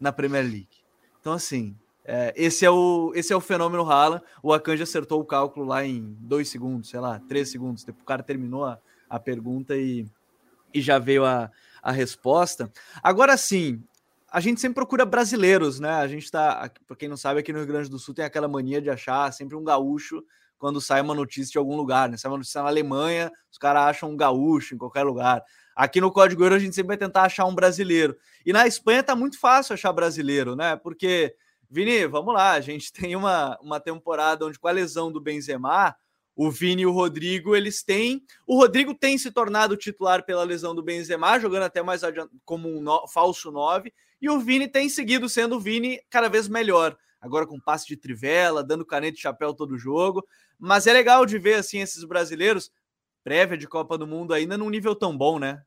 na Premier League. Então, assim, é, esse, é o, esse é o fenômeno Haaland. O Akanji acertou o cálculo lá em dois segundos, sei lá, três segundos. O cara terminou a, a pergunta e, e já veio a, a resposta. Agora sim, a gente sempre procura brasileiros, né? A gente tá, para quem não sabe, aqui no Rio Grande do Sul tem aquela mania de achar sempre um gaúcho quando sai uma notícia de algum lugar, né? Sai uma notícia na Alemanha, os caras acham um gaúcho em qualquer lugar. Aqui no Código Euro a gente sempre vai tentar achar um brasileiro. E na Espanha tá muito fácil achar brasileiro, né? Porque Vini, vamos lá. A gente tem uma, uma temporada onde, com a lesão do Benzema, o Vini e o Rodrigo, eles têm. O Rodrigo tem se tornado titular pela lesão do Benzema, jogando até mais como um no, falso 9, e o Vini tem seguido sendo o Vini cada vez melhor. Agora com passe de trivela, dando caneta de chapéu todo jogo. Mas é legal de ver assim esses brasileiros, prévia de Copa do Mundo, ainda num nível tão bom, né?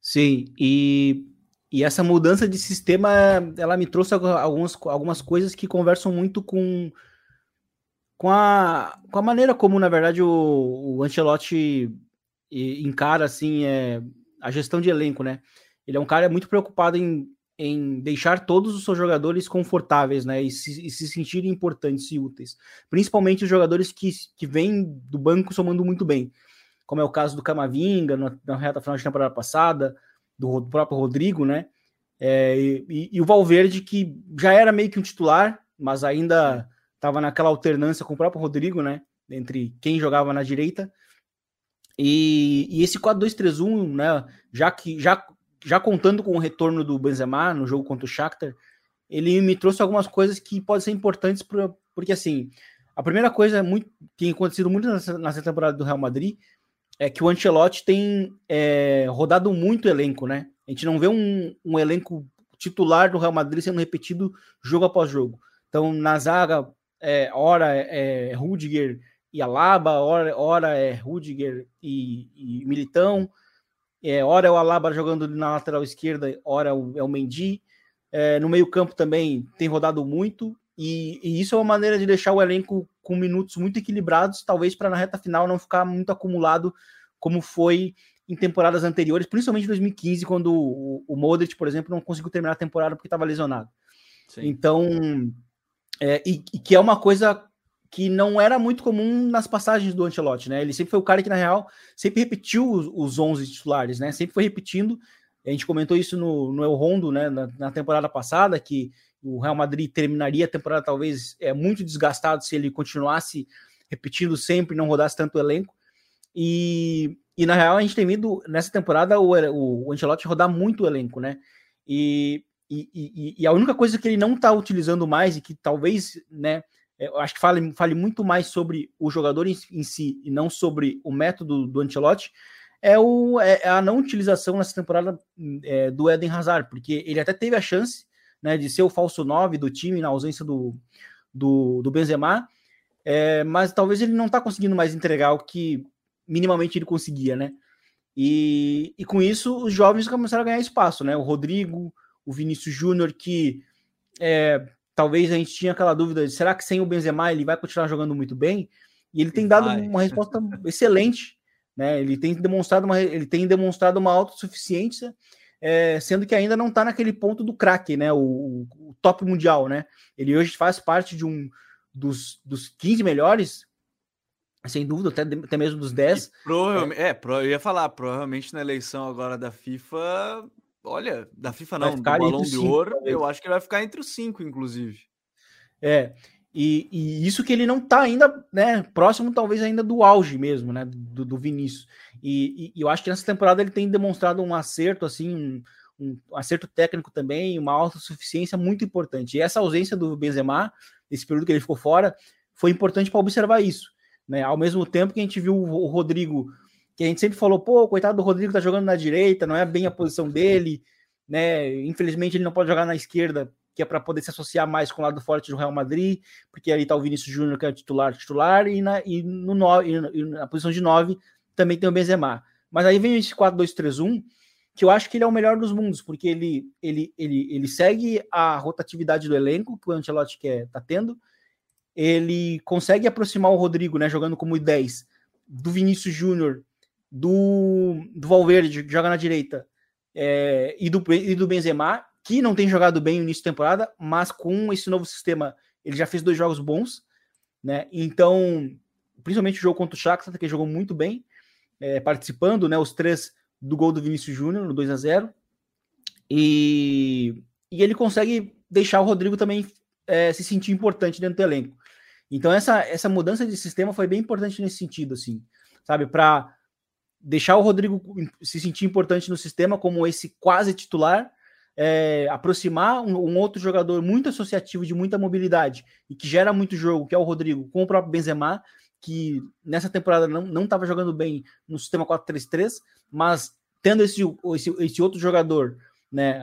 Sim, e e essa mudança de sistema, ela me trouxe algumas, algumas coisas que conversam muito com, com, a, com a maneira como, na verdade, o, o Ancelotti encara assim, é, a gestão de elenco, né? Ele é um cara muito preocupado em, em deixar todos os seus jogadores confortáveis, né? E se, e se sentirem importantes e úteis. Principalmente os jogadores que, que vêm do banco somando muito bem. Como é o caso do Camavinga na, na reta final de temporada passada, do, próprio Rodrigo, né? É, e, e, o Valverde, que já era meio que um titular, mas ainda estava naquela alternância com o próprio Rodrigo, né? Entre quem jogava na direita. E, e esse 4-2-3-1, né? Já que já, já contando com o retorno do Benzema no jogo contra o Shakhtar, ele me trouxe algumas coisas que podem ser importantes, pra, porque assim, a primeira coisa muito, que tem acontecido muito nessa, nessa temporada do Real Madrid é que o Ancelotti tem é, rodado muito elenco, né? A gente não vê um, um, elenco titular do Real Madrid sendo repetido jogo após jogo. Então, na zaga, é, hora é, é Rudiger e Alaba, hora, hora é Rudiger e, e Militão, é, hora é o Alaba jogando na lateral esquerda, hora é o, é o Mendy. É, no meio-campo também tem rodado muito, e, e, isso é uma maneira de deixar o elenco com minutos muito equilibrados, talvez para na reta final não ficar muito acumulado como foi em temporadas anteriores, principalmente em 2015, quando o, o Modric, por exemplo, não conseguiu terminar a temporada porque estava lesionado. Sim. Então, é, e, e, que é uma coisa que não era muito comum nas passagens do Ancelotti, né? Ele sempre foi o cara que, na real, sempre repetiu os, os 11 titulares, né? Sempre foi repetindo. A gente comentou isso no, no El Rondo, né? Na, na temporada passada, que o Real Madrid terminaria a temporada talvez é muito desgastado se ele continuasse repetindo sempre, não rodasse tanto elenco. E, e na real a gente tem vindo nessa temporada o, o, Ancelotti rodar muito o elenco, né? E, e, e, a única coisa que ele não está utilizando mais e que talvez, né, eu acho que fale, fale muito mais sobre o jogador em, em si e não sobre o método do Ancelotti, é, o, é a não utilização nessa temporada é, do Eden Hazard, porque ele até teve a chance né, de ser o falso 9 do time na ausência do, do, do Benzema, é, mas talvez ele não está conseguindo mais entregar o que minimamente ele conseguia, né? E, e com isso os jovens começaram a ganhar espaço, né? O Rodrigo, o Vinícius Júnior, que é, talvez a gente tinha aquela dúvida de será que sem o Benzema ele vai continuar jogando muito bem? E ele tem dado vai. uma resposta excelente, né? Ele tem demonstrado uma, ele tem demonstrado uma autossuficiência, é, sendo que ainda não está naquele ponto do craque, né? O, o, top mundial, né? Ele hoje faz parte de um dos, dos 15 melhores, sem dúvida, até, até mesmo dos 10. Provavelmente, é. é, eu ia falar, provavelmente na eleição agora da FIFA, olha, da FIFA não, do Balão de Ouro, eu acho que vai ficar entre os cinco, inclusive. É, e, e, isso que ele não tá ainda, né, próximo talvez ainda do auge mesmo, né, do, do Vinícius. E, e, eu acho que nessa temporada ele tem demonstrado um acerto, assim, um, um acerto técnico também, uma autossuficiência muito importante. E essa ausência do Benzema, esse período que ele ficou fora, foi importante para observar isso. Né? Ao mesmo tempo que a gente viu o Rodrigo, que a gente sempre falou, pô, coitado do Rodrigo tá jogando na direita, não é bem a posição dele, né? Infelizmente ele não pode jogar na esquerda, que é para poder se associar mais com o lado forte do Real Madrid, porque ali tá o Vinícius Júnior, que é titular, titular, e na, e no no, e na posição de 9 também tem o Benzema. Mas aí vem esse 4-2-3-1, que eu acho que ele é o melhor dos mundos, porque ele, ele, ele, ele segue a rotatividade do elenco que o Ancelotti quer tá tendo, ele consegue aproximar o Rodrigo, né, jogando como 10, do Vinícius Júnior, do, do Valverde, que joga na direita, é, e, do, e do Benzema, que não tem jogado bem no início da temporada, mas com esse novo sistema, ele já fez dois jogos bons, né? Então, principalmente o jogo contra o Shakhtar, que jogou muito bem, é, participando, né? Os três do gol do Vinícius Júnior, no 2 a 0 e, e ele consegue deixar o Rodrigo também é, se sentir importante dentro do elenco. Então essa, essa mudança de sistema foi bem importante nesse sentido, assim, sabe, para deixar o Rodrigo se sentir importante no sistema como esse quase titular, é, aproximar um, um, outro jogador muito associativo de muita mobilidade e que gera muito jogo, que é o Rodrigo, com o próprio Benzema, que nessa temporada não estava jogando bem no sistema 4-3-3, mas tendo esse, esse, esse outro jogador né,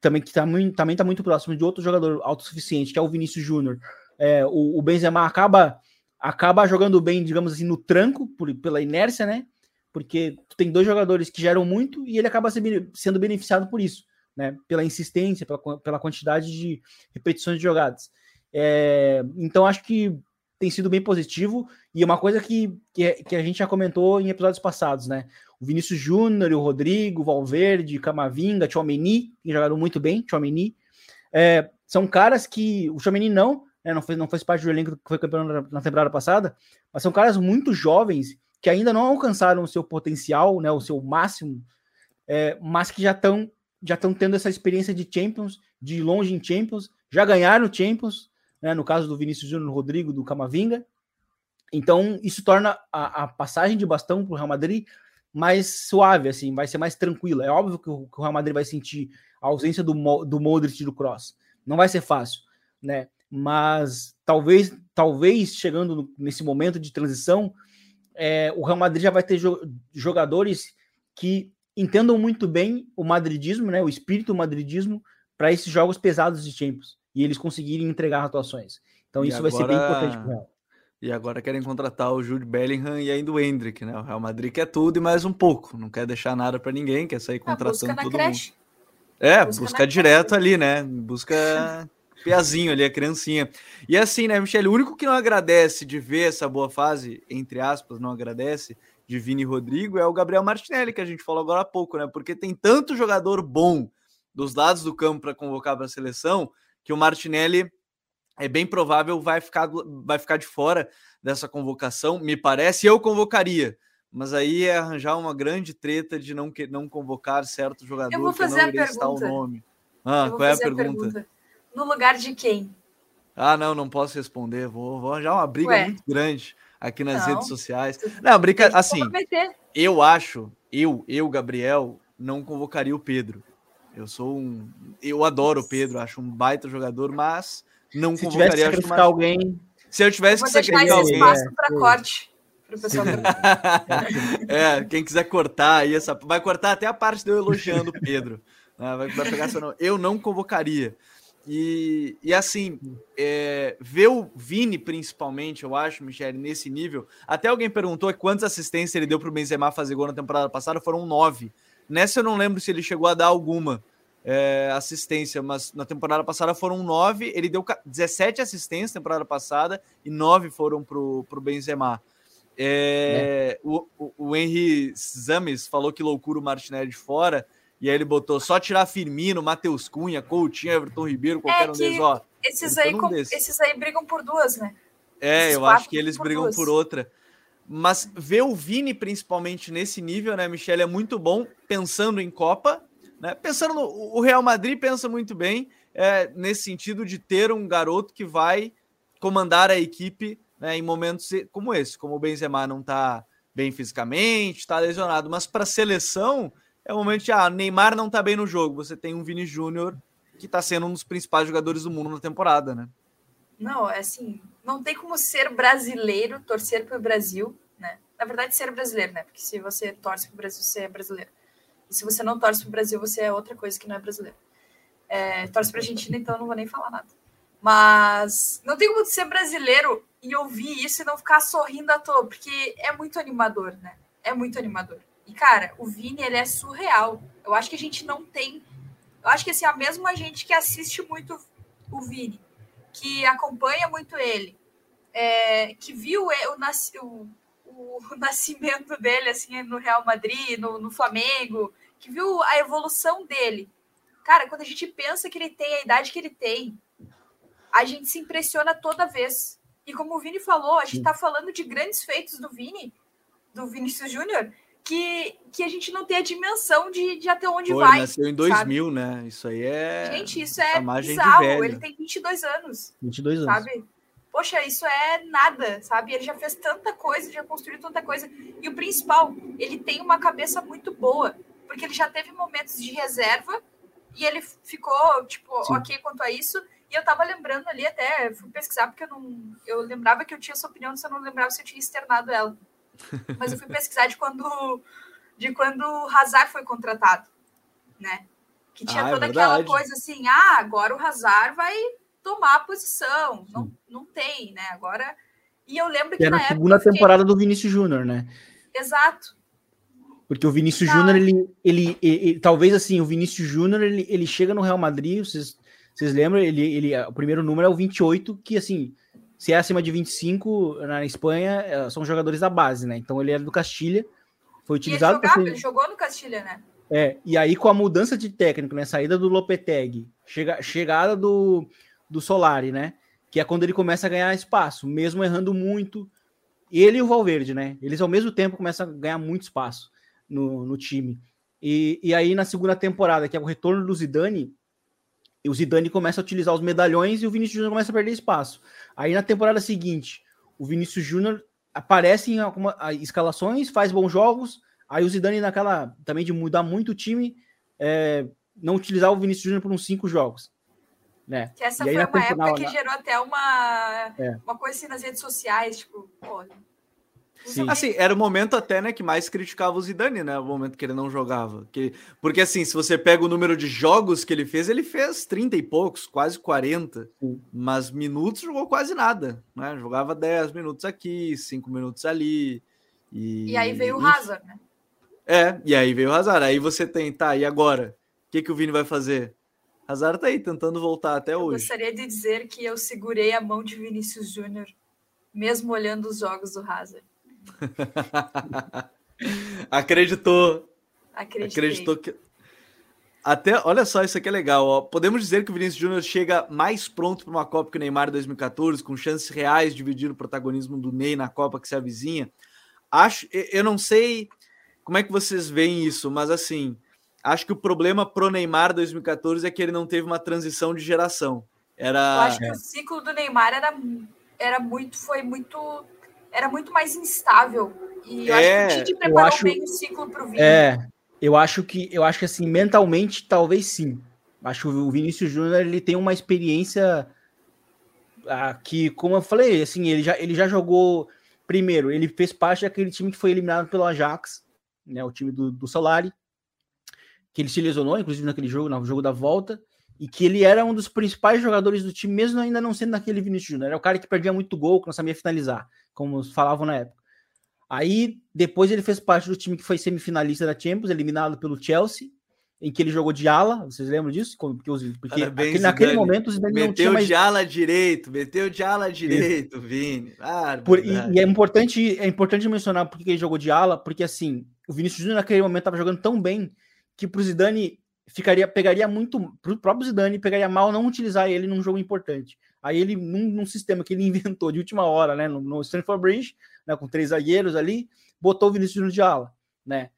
também que tá muito, também está muito próximo de outro jogador autossuficiente, que é o Vinícius Júnior, é, o, o, Benzema acaba acaba jogando bem, digamos assim, no tranco, por, pela inércia, né? Porque tem dois jogadores que geram muito e ele acaba sendo beneficiado por isso, né? Pela insistência, pela, pela quantidade de repetições de jogadas. É, então acho que tem sido bem positivo e uma coisa que, que, que, a gente já comentou em episódios passados, né? O Vinícius Júnior, o Rodrigo, o Valverde, Camavinga, Tchouameni, que jogaram muito bem, Tchouameni, é, são caras que o Tchouameni não, né, não, fez, não fez parte do elenco que foi campeão na, na temporada passada, mas são caras muito jovens que ainda não alcançaram o seu potencial, né, o seu máximo, é, mas que já estão já estão tendo essa experiência de Champions, de longe em Champions, já ganharam Champions, né, no caso do Vinícius Júnior, Rodrigo, do Camavinga. Então, isso torna a, a passagem de bastão para o Real Madrid mais suave, assim, vai ser mais tranquila. É óbvio que o, que o Real Madrid vai sentir a ausência do, do Modric e do Cross. Não vai ser fácil, né? mas talvez, talvez chegando nesse momento de transição, é, o Real Madrid já vai ter jogadores que entendam muito bem o madridismo, né, o espírito do madridismo para esses jogos pesados de Champions e eles conseguirem entregar atuações. Então e isso agora... vai ser bem importante para Real. E agora querem contratar o Jude Bellingham e ainda o Hendrick, né? O Real Madrid quer tudo e mais um pouco, não quer deixar nada para ninguém, quer sair ah, contratando todo creche. mundo. É, busca, busca direto creche. ali, né? Busca Piazinho ali, a criancinha. E assim, né, Michele, o único que não agradece de ver essa boa fase, entre aspas, não agradece, de Vini Rodrigo, é o Gabriel Martinelli, que a gente falou agora há pouco, né? Porque tem tanto jogador bom dos lados do campo para convocar para a seleção, que o Martinelli é bem provável vai ficar, vai ficar de fora dessa convocação, me parece, eu convocaria. Mas aí é arranjar uma grande treta de não, que, não convocar certo jogador eu vou fazer que não a pergunta. o nome. Ah, qual é a pergunta? a pergunta? no lugar de quem? Ah, não, não posso responder. Vou, vou arranjar uma briga Ué. muito grande aqui nas não. redes sociais. Não, briga assim. Eu acho, eu, eu, Gabriel, não convocaria o Pedro. Eu sou um. Eu adoro o Pedro, acho um baita jogador, mas não Se convocaria. Se tivesse que alguém. Se eu tivesse eu que sacrificar alguém. espaço para é, corte. é, quem quiser cortar aí essa. Vai cortar até a parte de eu elogiando o Pedro. Né? Vai, vai pegar essa. Eu não convocaria. E, e assim, é, ver o Vini, principalmente, eu acho, Michele, nesse nível. Até alguém perguntou quantas assistências ele deu para o Benzema fazer gol na temporada passada, foram nove. Nessa eu não lembro se ele chegou a dar alguma é, assistência, mas na temporada passada foram nove. Ele deu 17 assistências na temporada passada e nove foram para o Benzema. É, é. O, o, o Henry Zames falou que loucura o Martinelli de fora. E aí ele botou só tirar Firmino, Matheus Cunha, Coutinho, Everton Ribeiro, qualquer é um deles, ó. Esses aí, com, esses aí brigam por duas, né? É, esses eu acho que eles por brigam duas. por outra. Mas ver o Vini, principalmente nesse nível, né, Michele, é muito bom, pensando em Copa, né? Pensando no o Real Madrid pensa muito bem é, nesse sentido de ter um garoto que vai comandar a equipe né, em momentos como esse, como o Benzema não está bem fisicamente, está lesionado, mas para a seleção é o momento de, ah, Neymar não tá bem no jogo. Você tem um Vini Júnior que tá sendo um dos principais jogadores do mundo na temporada, né? Não, é assim, não tem como ser brasileiro, torcer pro Brasil, né? Na verdade, ser brasileiro, né? Porque se você torce pro Brasil, você é brasileiro. E se você não torce pro Brasil, você é outra coisa que não é brasileiro. É, torce pra Argentina, então não vou nem falar nada. Mas não tem como ser brasileiro e ouvir isso e não ficar sorrindo à toa, porque é muito animador, né? É muito animador. E, cara, o Vini, ele é surreal. Eu acho que a gente não tem. Eu acho que, assim, a mesma gente que assiste muito o Vini, que acompanha muito ele, é, que viu o, o, o, nascimento dele, assim, no Real Madrid, no, no Flamengo, que viu a evolução dele. Cara, quando a gente pensa que ele tem a idade que ele tem, a gente se impressiona toda vez. E como o Vini falou, a gente está falando de grandes feitos do Vini, do Vinícius Júnior, que, que a gente não tem a dimensão de, de até onde Pô, vai. nasceu em 2000, sabe? né? Isso aí é. Gente, isso é bizarro. Ele tem 22 anos. 22 anos. Sabe? Poxa, isso é nada, sabe? Ele já fez tanta coisa, já construiu tanta coisa. E o principal, ele tem uma cabeça muito boa, porque ele já teve momentos de reserva e ele ficou, tipo, Sim. ok quanto a isso. E eu tava lembrando ali até, fui pesquisar, porque eu não. Eu lembrava que eu tinha essa opinião, mas eu não lembrava se eu tinha externado ela. Mas eu fui pesquisar de quando, de quando o Hazard foi contratado, né? Que tinha ah, é toda é aquela coisa assim, ah, agora o Hazard vai tomar a posição. Não, não tem, né? Agora. E eu lembro que, que é na, na segunda fiquei... temporada do Vinícius Júnior, né? Exato. Porque o Vinícius Júnior, ele, ele, ele, ele, talvez assim, o Vinícius Júnior, ele, ele chega no Real Madrid, vocês, vocês lembram? Ele, ele, o primeiro número é o 28, que assim, se é acima de 25 na Espanha, é, são jogadores da base, né? Então ele era do Castilha, foi utilizado. Ele, jogava, ele jogou no Castilha, né? É, e aí com a mudança de técnico, né? Saída do Lopetegui, chega, chegada do, do Solari, né? Que é quando ele começa a ganhar espaço, mesmo errando muito. Ele e o Valverde, né? Eles ao mesmo tempo começam a ganhar muito espaço no, no time. E, e aí na segunda temporada, que é o retorno do Zidane, o Zidane começa a utilizar os medalhões e o Vinícius Júnior começa a perder espaço. Aí na temporada seguinte, o Vinícius Júnior aparece em algumas escalações, faz bons jogos. Aí o Zidane, naquela também de mudar muito o time, é, não utilizar o Vinícius Júnior por uns cinco jogos. Né? Que essa foi uma época que gerou até uma, é. uma coisa assim nas redes sociais, tipo, pô, Sim. Assim, era o momento até, né, que mais criticava o Zidane, né, o momento que ele não jogava. Que, porque assim, se você pega o número de jogos que ele fez, ele fez 30 e poucos, quase 40, Sim. mas minutos jogou quase nada, né? Jogava 10 minutos aqui, 5 minutos ali. E, e aí veio o Hazard, né? É, e aí veio o Hazard. Aí você tem, tá, e agora? O que, que o Vini vai fazer? Hazard tá aí tentando voltar até eu hoje. Gostaria de dizer que eu segurei a mão de Vinícius Júnior, mesmo olhando os jogos do Hazard. Acreditou. Acreditei. Acreditou que. Até, olha só, isso aqui é legal. Ó. Podemos dizer que o Vinícius Júnior chega mais pronto para uma Copa que o Neymar 2014, com chances reais de dividir o protagonismo do Ney na Copa que se avizinha. Acho, eu não sei como é que vocês veem isso, mas assim, acho que o problema pro Neymar 2014 é que ele não teve uma transição de geração. Era. Eu acho que o ciclo do Neymar era, era muito, foi muito era muito mais instável. E eu é, acho que o Tite preparou acho, bem o ciclo para o Vini. É, eu acho que eu acho que assim, mentalmente, talvez sim. Acho que o Vinícius Júnior ele tem uma experiência que, como eu falei, assim, ele já, ele já jogou. Primeiro, ele fez parte daquele time que foi eliminado pelo Ajax, né? O time do, do Solari, que ele se lesionou, inclusive naquele jogo, no jogo da volta. E que ele era um dos principais jogadores do time, mesmo ainda não sendo naquele Vinícius Júnior. Era o cara que perdia muito gol, que não sabia finalizar, como falavam na época. Aí, depois ele fez parte do time que foi semifinalista da Champions, eliminado pelo Chelsea, em que ele jogou de ala, vocês lembram disso? Porque, porque Parabéns, aquele, naquele momento os Zidane meteu não tinha mais... de ala direito, meteu de ala direito, Vini. Ah, Por, e, e, é importante, é importante mencionar porque ele jogou de ala, porque assim, o Vinícius Júnior naquele momento estava jogando tão bem que pro Zidane ficaria, pegaria muito, pro próprio Zidane pegaria mal não utilizar ele num jogo importante. Aí ele, num, num sistema que ele inventou de última hora, né, no, no Stanford Bridge, né, com três zagueiros ali, botou o Vinícius Júnior de ala, né?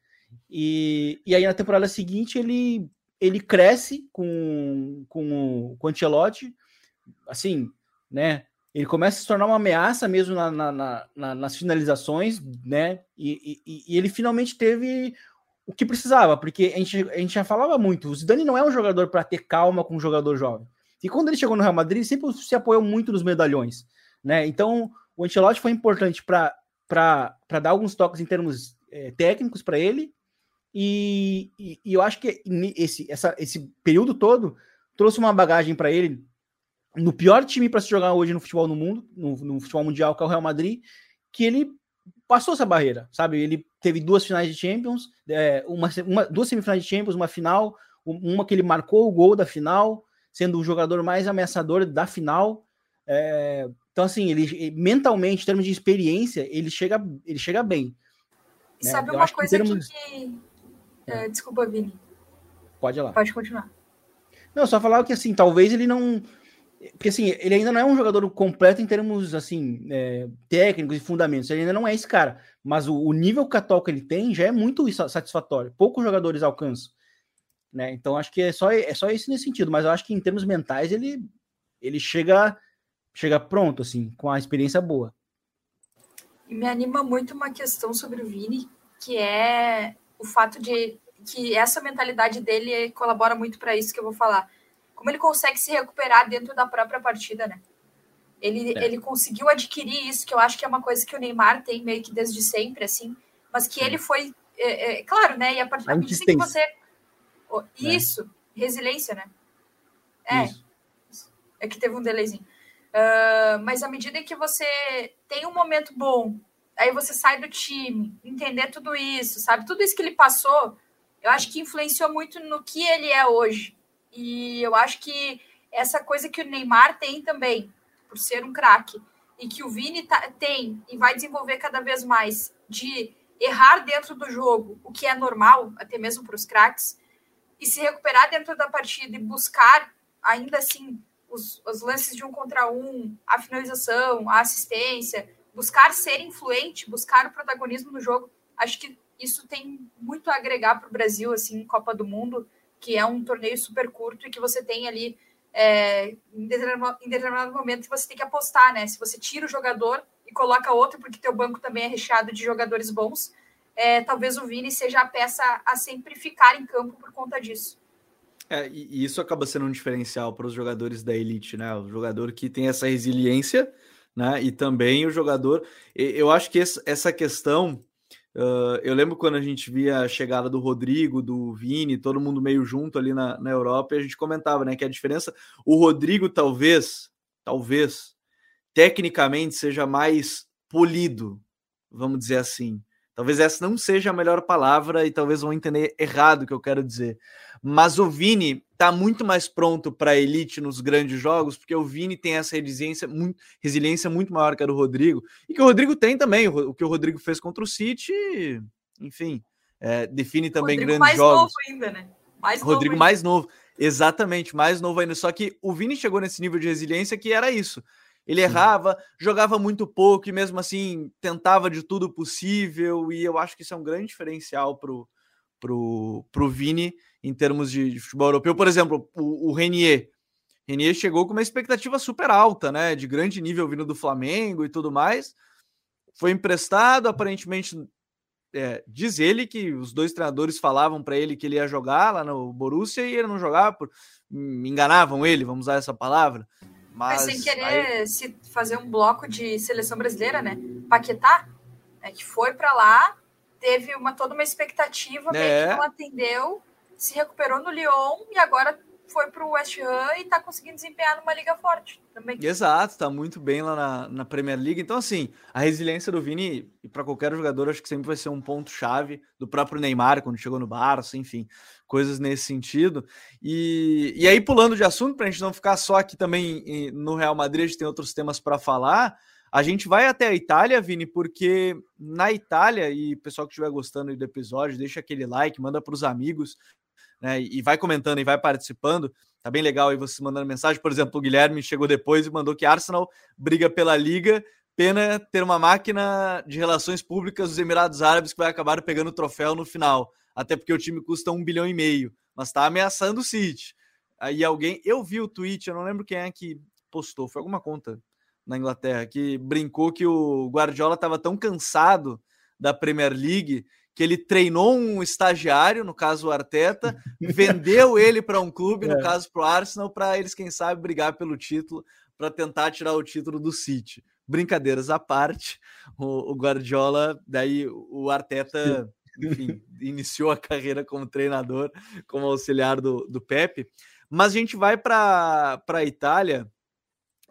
E, e aí na temporada seguinte ele, ele cresce com, com, com o Ancelotti, assim, né? Ele começa a se tornar uma ameaça mesmo na, na, na, nas finalizações, né? E, e, e, ele finalmente teve o que precisava, porque a gente, a gente já falava muito. O Zidane não é um jogador para ter calma com um jogador jovem. E quando ele chegou no Real Madrid, sempre se apoiou muito nos medalhões, né? Então o Ancelotti foi importante para dar alguns toques em termos é, técnicos para ele e, e, e, eu acho que esse, essa, esse período todo trouxe uma bagagem para ele no pior time para se jogar hoje no futebol no mundo, no, no, futebol mundial, que é o Real Madrid, que ele passou essa barreira, sabe? Ele teve duas finais de Champions, é, uma, uma, duas semifinais de Champions, uma final, uma que ele marcou o gol da final, sendo o jogador mais ameaçador da final. É, então, assim, ele mentalmente, em termos de experiência, ele chega, ele chega bem. Né? Sabe uma coisa que, termos... que é, desculpa, Vini. Pode ir lá. Pode continuar. Não, só falar que assim, talvez ele não. Porque assim, ele ainda não é um jogador completo em termos assim, é, técnicos e fundamentos. Ele ainda não é esse cara. Mas o, o nível que ele tem já é muito satisfatório. Poucos jogadores alcançam. Né? Então acho que é só, é só isso nesse sentido. Mas eu acho que em termos mentais ele, ele chega, chega pronto, assim, com a experiência boa. Me anima muito uma questão sobre o Vini, que é o fato de que essa mentalidade dele colabora muito para isso que eu vou falar. Como ele consegue se recuperar dentro da própria partida, né? Ele, é. ele conseguiu adquirir isso, que eu acho que é uma coisa que o Neymar tem meio que desde sempre, assim, mas que ele foi, é, é, claro, né? E a partir do que você. Oh, isso, é. resiliência, né? É. Isso. É que teve um delayzinho. Uh, mas à medida que você tem um momento bom aí você sai do time, entender tudo isso, sabe? Tudo isso que ele passou, eu acho que influenciou muito no que ele é hoje. E eu acho que essa coisa que o Neymar tem também, por ser um craque, e que o Vini tá, tem e vai desenvolver cada vez mais, de errar dentro do jogo, o que é normal, até mesmo para os craques, e se recuperar dentro da partida e buscar, ainda assim, os, os lances de um contra um, a finalização, a assistência, buscar ser influente, buscar o protagonismo no jogo. Acho que isso tem muito a agregar para o Brasil, assim, Copa do Mundo, que é um torneio super curto e que você tem ali é, em, determinado, em determinado momento você tem que apostar, né? Se você tira o jogador e coloca outro, porque teu banco também é recheado de jogadores bons, é, talvez o Vini seja a peça a sempre ficar em campo por conta disso. É, e isso acaba sendo um diferencial para os jogadores da elite, né? O jogador que tem essa resiliência né? E também o jogador. Eu acho que essa questão. Uh, eu lembro quando a gente via a chegada do Rodrigo, do Vini, todo mundo meio junto ali na, na Europa, e a gente comentava, né? Que a diferença. O Rodrigo, talvez, talvez, tecnicamente seja mais polido, vamos dizer assim. Talvez essa não seja a melhor palavra e talvez vão entender errado o que eu quero dizer. Mas o Vini está muito mais pronto para a elite nos grandes jogos, porque o Vini tem essa resiliência muito, resiliência muito maior que a do Rodrigo, e que o Rodrigo tem também. O, o que o Rodrigo fez contra o City, enfim, é, define também Rodrigo grandes mais jogos. Novo ainda, né? Mais Rodrigo novo mais novo, exatamente, mais novo ainda. Só que o Vini chegou nesse nível de resiliência que era isso. Ele errava, jogava muito pouco e mesmo assim tentava de tudo possível. E eu acho que isso é um grande diferencial pro, pro, pro Vini em termos de, de futebol europeu. Por exemplo, o, o Renier. Renier chegou com uma expectativa super alta, né? De grande nível vindo do Flamengo e tudo mais. Foi emprestado, aparentemente. É, diz ele que os dois treinadores falavam para ele que ele ia jogar lá no Borussia e ele não jogava, por, me enganavam ele, vamos usar essa palavra. Mas, Mas sem querer aí... se fazer um bloco de seleção brasileira, né? Paquetá, né, que foi para lá, teve uma toda uma expectativa, é. que não atendeu, se recuperou no Lyon e agora foi para o West Ham e está conseguindo desempenhar numa liga forte também. Exato, está muito bem lá na, na, Premier League. Então, assim, a resiliência do Vini, e para qualquer jogador, acho que sempre vai ser um ponto-chave do próprio Neymar, quando chegou no Barça, enfim, coisas nesse sentido. E, e aí, pulando de assunto, para a gente não ficar só aqui também no Real Madrid, a gente tem outros temas para falar. A gente vai até a Itália, Vini, porque na Itália, e pessoal que estiver gostando do episódio, deixa aquele like, manda para os amigos, né? E vai comentando e vai participando. Tá bem legal aí você mandando mensagem. Por exemplo, o Guilherme chegou depois e mandou que Arsenal briga pela liga. Pena ter uma máquina de relações públicas dos Emirados Árabes que vai acabar pegando o troféu no final. Até porque o time custa um bilhão e meio, mas tá ameaçando o City. Aí alguém, eu vi o tweet, eu não lembro quem é que postou, foi alguma conta na Inglaterra que brincou que o Guardiola estava tão cansado da Premier League que ele treinou um estagiário, no caso o Arteta, vendeu ele para um clube, no é. caso para o Arsenal, para eles, quem sabe, brigar pelo título, para tentar tirar o título do City. Brincadeiras à parte, o, o Guardiola, daí o Arteta, enfim, iniciou a carreira como treinador, como auxiliar do, do Pepe. Mas a gente vai para a Itália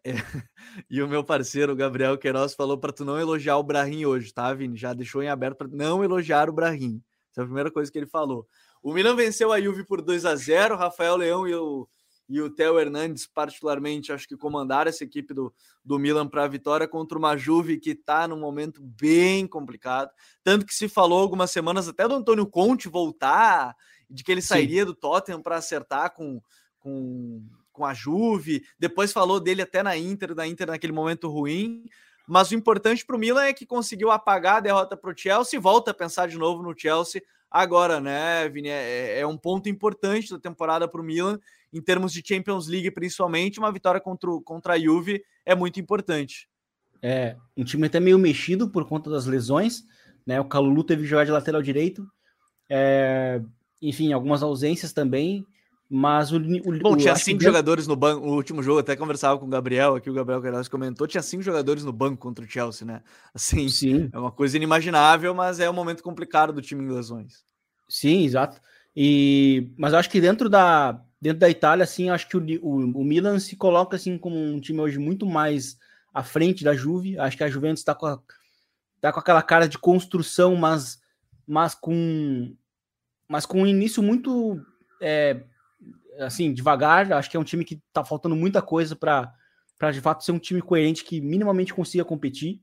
é, e o meu parceiro, o Gabriel Queiroz, falou para tu não elogiar o Brahim hoje, tá, Vini? Já deixou em aberto para não elogiar o Brahim. Essa é a primeira coisa que ele falou. O Milan venceu a Juve por 2 a 0 Rafael Leão e o, e o Theo Hernandes, particularmente, acho que comandaram essa equipe do, do Milan para a vitória contra uma Juve que está num momento bem complicado. Tanto que se falou algumas semanas até do Antônio Conte voltar, de que ele sairia Sim. do Tottenham para acertar com, com com a Juve, depois falou dele até na Inter, da Inter naquele momento ruim. Mas o importante para o Milan é que conseguiu apagar a derrota para o Chelsea, volta a pensar de novo no Chelsea agora, né, Vini? É, é um ponto importante da temporada para o Milan, em termos de Champions League, principalmente. Uma vitória contra, contra a Juve é muito importante. É, um time até meio mexido por conta das lesões, né? O Calulu teve que jogar de lateral direito. É, enfim, algumas ausências também. Mas o. o Bom, tinha cinco jogadores no banco. O último jogo, até conversava com o Gabriel aqui, o Gabriel Queiroz comentou, tinha cinco jogadores no banco contra o Chelsea, né? Assim, Sim. é uma coisa inimaginável, mas é um momento complicado do time em lesões. Sim, exato. E, mas eu acho que dentro da, dentro da Itália, assim, acho que o, o, o Milan se coloca assim como um time hoje muito mais à frente da Juve. Acho que a Juventus está com, tá com aquela cara de construção, mas, mas com mas com um início muito é, assim, devagar. Acho que é um time que tá faltando muita coisa para de fato ser um time coerente que minimamente consiga competir.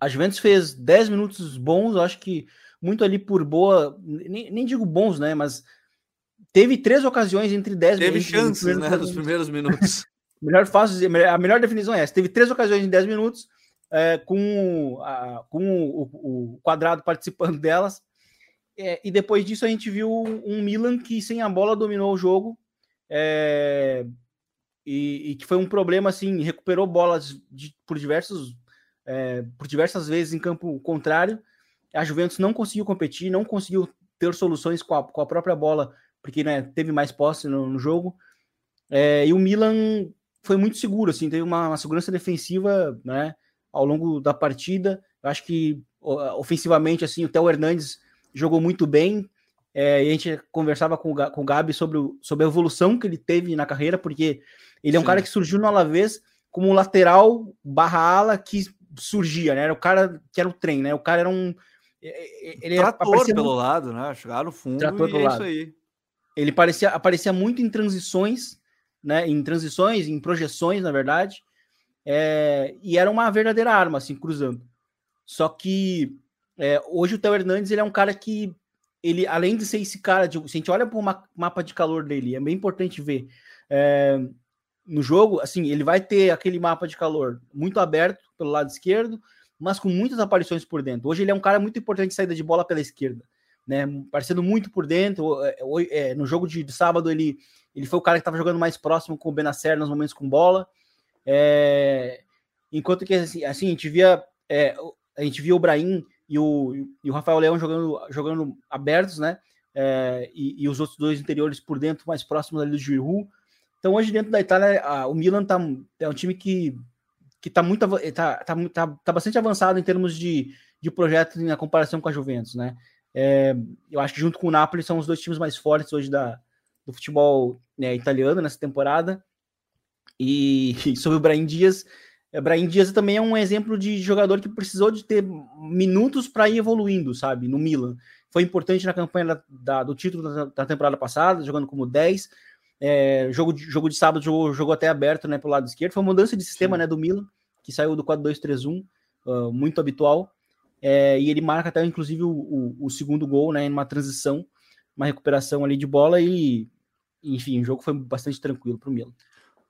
A Juventus fez 10 minutos bons, acho que muito ali por boa, nem, nem digo bons, né? Mas teve três ocasiões entre 10 Teve chances, né? Nos primeiros minutos. melhor fácil, a melhor definição é essa. Teve três ocasiões em 10 minutos, é, com, a, com o, o, quadrado participando delas. É, e depois disso a gente viu um Milan que sem a bola dominou o jogo é, e, e, que foi um problema assim, recuperou bolas de, por diversos é, por diversas vezes em campo contrário. A Juventus não conseguiu competir, não conseguiu ter soluções com a, com a própria bola, porque né, teve mais posse no, no jogo. É, e o Milan foi muito seguro, assim, teve uma, uma segurança defensiva né, ao longo da partida. Eu acho que ofensivamente, assim, o Theo Hernandes jogou muito bem. É, e a gente conversava com o, com o Gabi sobre, o, sobre a evolução que ele teve na carreira, porque ele é um Sim. cara que surgiu no Alavés como um lateral barra ala que surgia, né? Era o cara que era o trem, né? O cara era um. Ele Trator pelo um... lado, né? Chegar no fundo Trator e é lado. isso aí. Ele parecia, aparecia muito em transições, né? Em transições, em projeções, na verdade. É, e era uma verdadeira arma, assim, cruzando. Só que é, hoje o Theo Hernandes ele é um cara que ele, além de ser esse cara, de, se a gente olha para o mapa de calor dele, é bem importante ver. É, no jogo, assim, ele vai ter aquele mapa de calor muito aberto pelo lado esquerdo, mas com muitas aparições por dentro. Hoje ele é um cara muito importante de saída de bola pela esquerda, né? Aparecendo muito por dentro. É, é, no jogo de, de, sábado, ele, ele foi o cara que estava jogando mais próximo com o Benacer nos momentos com bola. É, enquanto que assim, assim, a gente via é, a gente via o Brahim e o, e o Rafael Leão jogando, jogando abertos, né? É, e, e, os outros dois interiores por dentro, mais próximos ali do Giroud. Então, hoje, dentro da Itália, a, o Milan tá, é um time que, que tá, muito, tá, tá, tá, tá bastante avançado em termos de, de projeto na comparação com a Juventus, né? É, eu acho que junto com o Napoli são os dois times mais fortes hoje da, do futebol né, italiano nessa temporada. E, sobre o Brahim Dias, Brahim Dias também é um exemplo de jogador que precisou de ter minutos para ir evoluindo, sabe, no Milan. Foi importante na campanha da, da, do título da, da, temporada passada, jogando como 10. É, jogo, de, jogo de sábado jogou, jogou até aberto né, pelo lado esquerdo. Foi uma mudança de sistema né, do Milan, que saiu do 4-2-3-1, uh, muito habitual. É, e ele marca até, inclusive, o, o, o segundo gol, né, em uma transição, uma recuperação ali de bola. E, enfim, o jogo foi bastante tranquilo para o Milan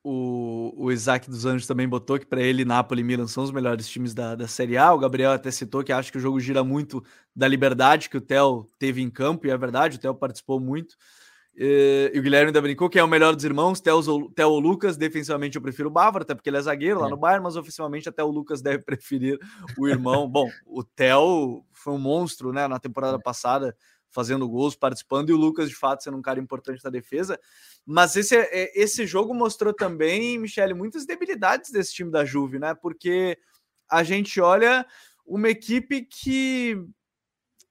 o, o Isaac dos Anjos também botou que para ele Napoli e Milan são os melhores times da, da Série A. O Gabriel até citou que acha que o jogo gira muito da liberdade que o Theo teve em campo, e é verdade, o Theo participou muito. E, e o Guilherme ainda brincou que é o melhor dos irmãos, Theo, ou Lucas. Defensivamente eu prefiro o Bávaro, até porque ele é zagueiro lá é. no Bayern, mas oficialmente até o Lucas deve preferir o irmão. Bom, o Theo foi um monstro né, na temporada é. passada, fazendo gols, participando, e o Lucas, de fato, sendo um cara importante na defesa. Mas esse, é, esse jogo mostrou também, Michele, muitas debilidades desse time da Juve, né? Porque a gente olha uma equipe que,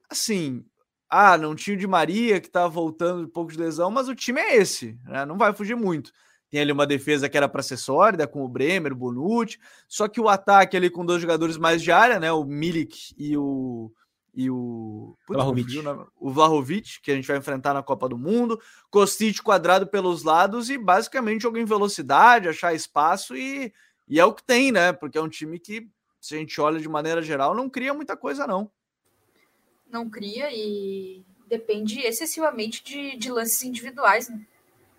assim, ah, não tinha o de Maria que tá voltando de pouco de lesão, mas o time é esse, né? Não vai fugir muito. Tem ali uma defesa que era para ser sólida, com o Bremer, o Bonucci, só que o ataque ali com dois jogadores mais de área, né? O Milik e o, e o Vlahovic. o Vlahovic, que a gente vai enfrentar na Copa do Mundo, Kostic quadrado pelos lados e basicamente jogo em velocidade, achar espaço e, e é o que tem, né? Porque é um time que, se a gente olha de maneira geral, não cria muita coisa, não. Não cria e depende excessivamente de, de lances individuais, né?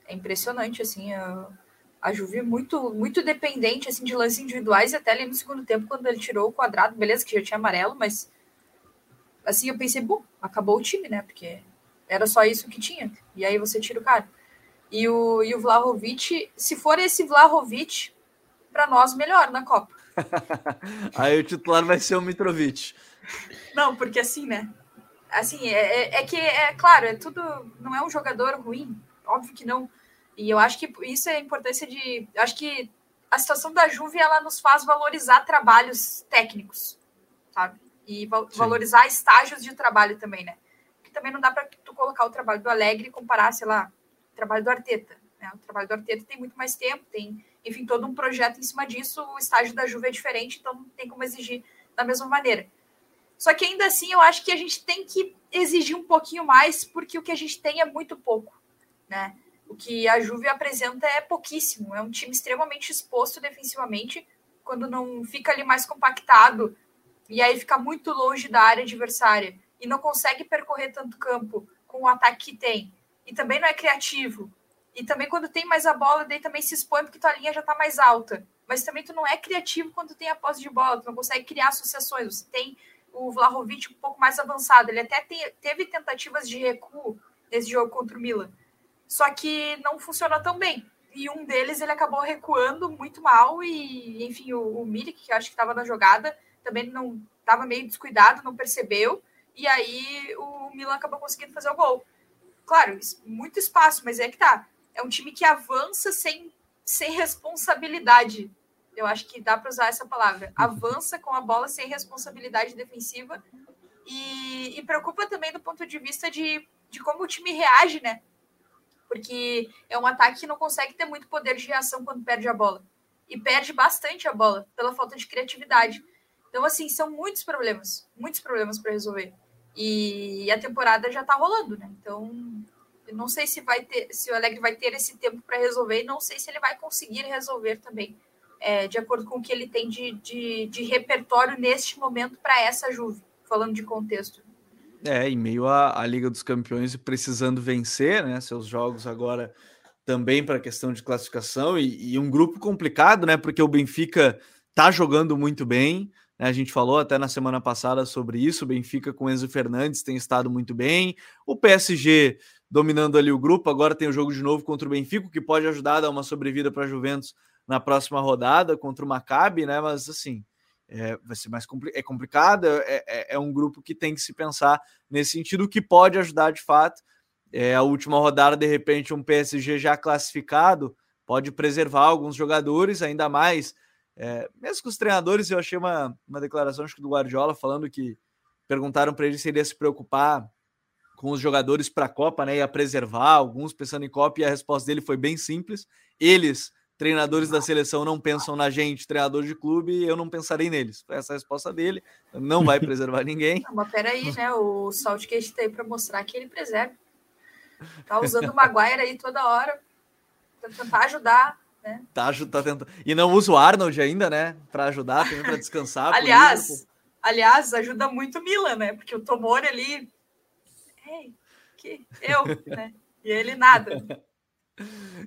É impressionante, assim, a, a Juve é muito, muito dependente, assim, de lances individuais e até ali no segundo tempo, quando ele tirou o quadrado, beleza que já tinha amarelo, mas assim, eu pensei, bom, acabou o time, né? Porque era só isso que tinha. E aí você tira o cara. E o, e o Vlahovic, se for esse Vlahovic, para nós, melhor na Copa. aí o titular vai ser o Mitrovic. Não, porque assim, né? Assim, é, é, é, que, é claro, é tudo. Não é um jogador ruim, óbvio que não. E eu acho que isso é a importância de. Acho que a situação da Juve ela nos faz valorizar trabalhos técnicos, sabe? E val Sim. valorizar estágios de trabalho também, né? Que também não dá para tu colocar o trabalho do Alegre e comparar, sei lá, o trabalho do Arteta. Né? O trabalho do Arteta tem muito mais tempo, tem, enfim, todo um projeto em cima disso. O estágio da Juve é diferente, então não tem como exigir da mesma maneira. Só que ainda assim, eu acho que a gente tem que exigir um pouquinho mais, porque o que a gente tem é muito pouco, né? O que a Juve apresenta é pouquíssimo. É um time extremamente exposto defensivamente, quando não fica ali mais compactado e aí fica muito longe da área adversária e não consegue percorrer tanto campo com o ataque que tem, e também não é criativo, e também quando tem mais a bola, daí também se expõe porque tua linha já está mais alta, mas também tu não é criativo quando tem a posse de bola, tu não consegue criar associações, você tem o Vlahovic um pouco mais avançado, ele até te, teve tentativas de recuo nesse jogo contra o Milan, só que não funcionou tão bem, e um deles ele acabou recuando muito mal, e enfim, o, o que acho que estava na jogada, também não estava meio descuidado, não percebeu, e aí o Milan acabou conseguindo fazer o gol. Claro, muito espaço, mas é que tá. É um time que avança sem, sem responsabilidade. Eu acho que dá para usar essa palavra. Avança com a bola sem responsabilidade defensiva. E, e preocupa também do ponto de vista de, de como o time reage, né? Porque é um ataque que não consegue ter muito poder de reação quando perde a bola. E perde bastante a bola pela falta de criatividade. Então, assim, são muitos problemas, muitos problemas para resolver. E a temporada já está rolando, né? Então, eu não sei se vai ter, se o Alegre vai ter esse tempo para resolver, e não sei se ele vai conseguir resolver também, é, de acordo com o que ele tem de, de, de repertório neste momento para essa Juve, falando de contexto. É, em meio à, Liga dos Campeões e precisando vencer, né? Seus jogos agora também para a questão de classificação e, e um grupo complicado, né? Porque o Benfica tá jogando muito bem. Né, a gente falou até na semana passada sobre isso. O Benfica com Enzo Fernandes tem estado muito bem. O PSG dominando ali o grupo. Agora tem o jogo de novo contra o Benfica, que pode ajudar a dar uma sobrevida para a Juventus na próxima rodada contra o Maccabi, né? Mas assim, é, vai ser mais compli é complicado. É, é, é, um grupo que tem que se pensar nesse sentido, que pode ajudar de fato. É, a última rodada, de repente, um PSG já classificado pode preservar alguns jogadores, ainda mais é, mesmo com os treinadores, eu achei uma, uma declaração acho que do Guardiola falando que perguntaram para ele se ele ia se preocupar com os jogadores para a Copa, né? Ia preservar, alguns pensando em Copa, e a resposta dele foi bem simples. Eles, treinadores da seleção, não pensam na gente, treinador de clube, eu não pensarei neles. Foi essa a resposta dele. Não vai preservar ninguém. Não, mas peraí, né? O Saltcast tá aí para mostrar que ele preserva. Tá usando o Maguire aí toda hora para tentar ajudar. Né? Tá, tá tentando. E não usa o Arnold ainda, né? Para ajudar, também para descansar. aliás, aliás, ajuda muito o Milan, né? Porque o Tomori ali Ei, que eu, né? E ele nada.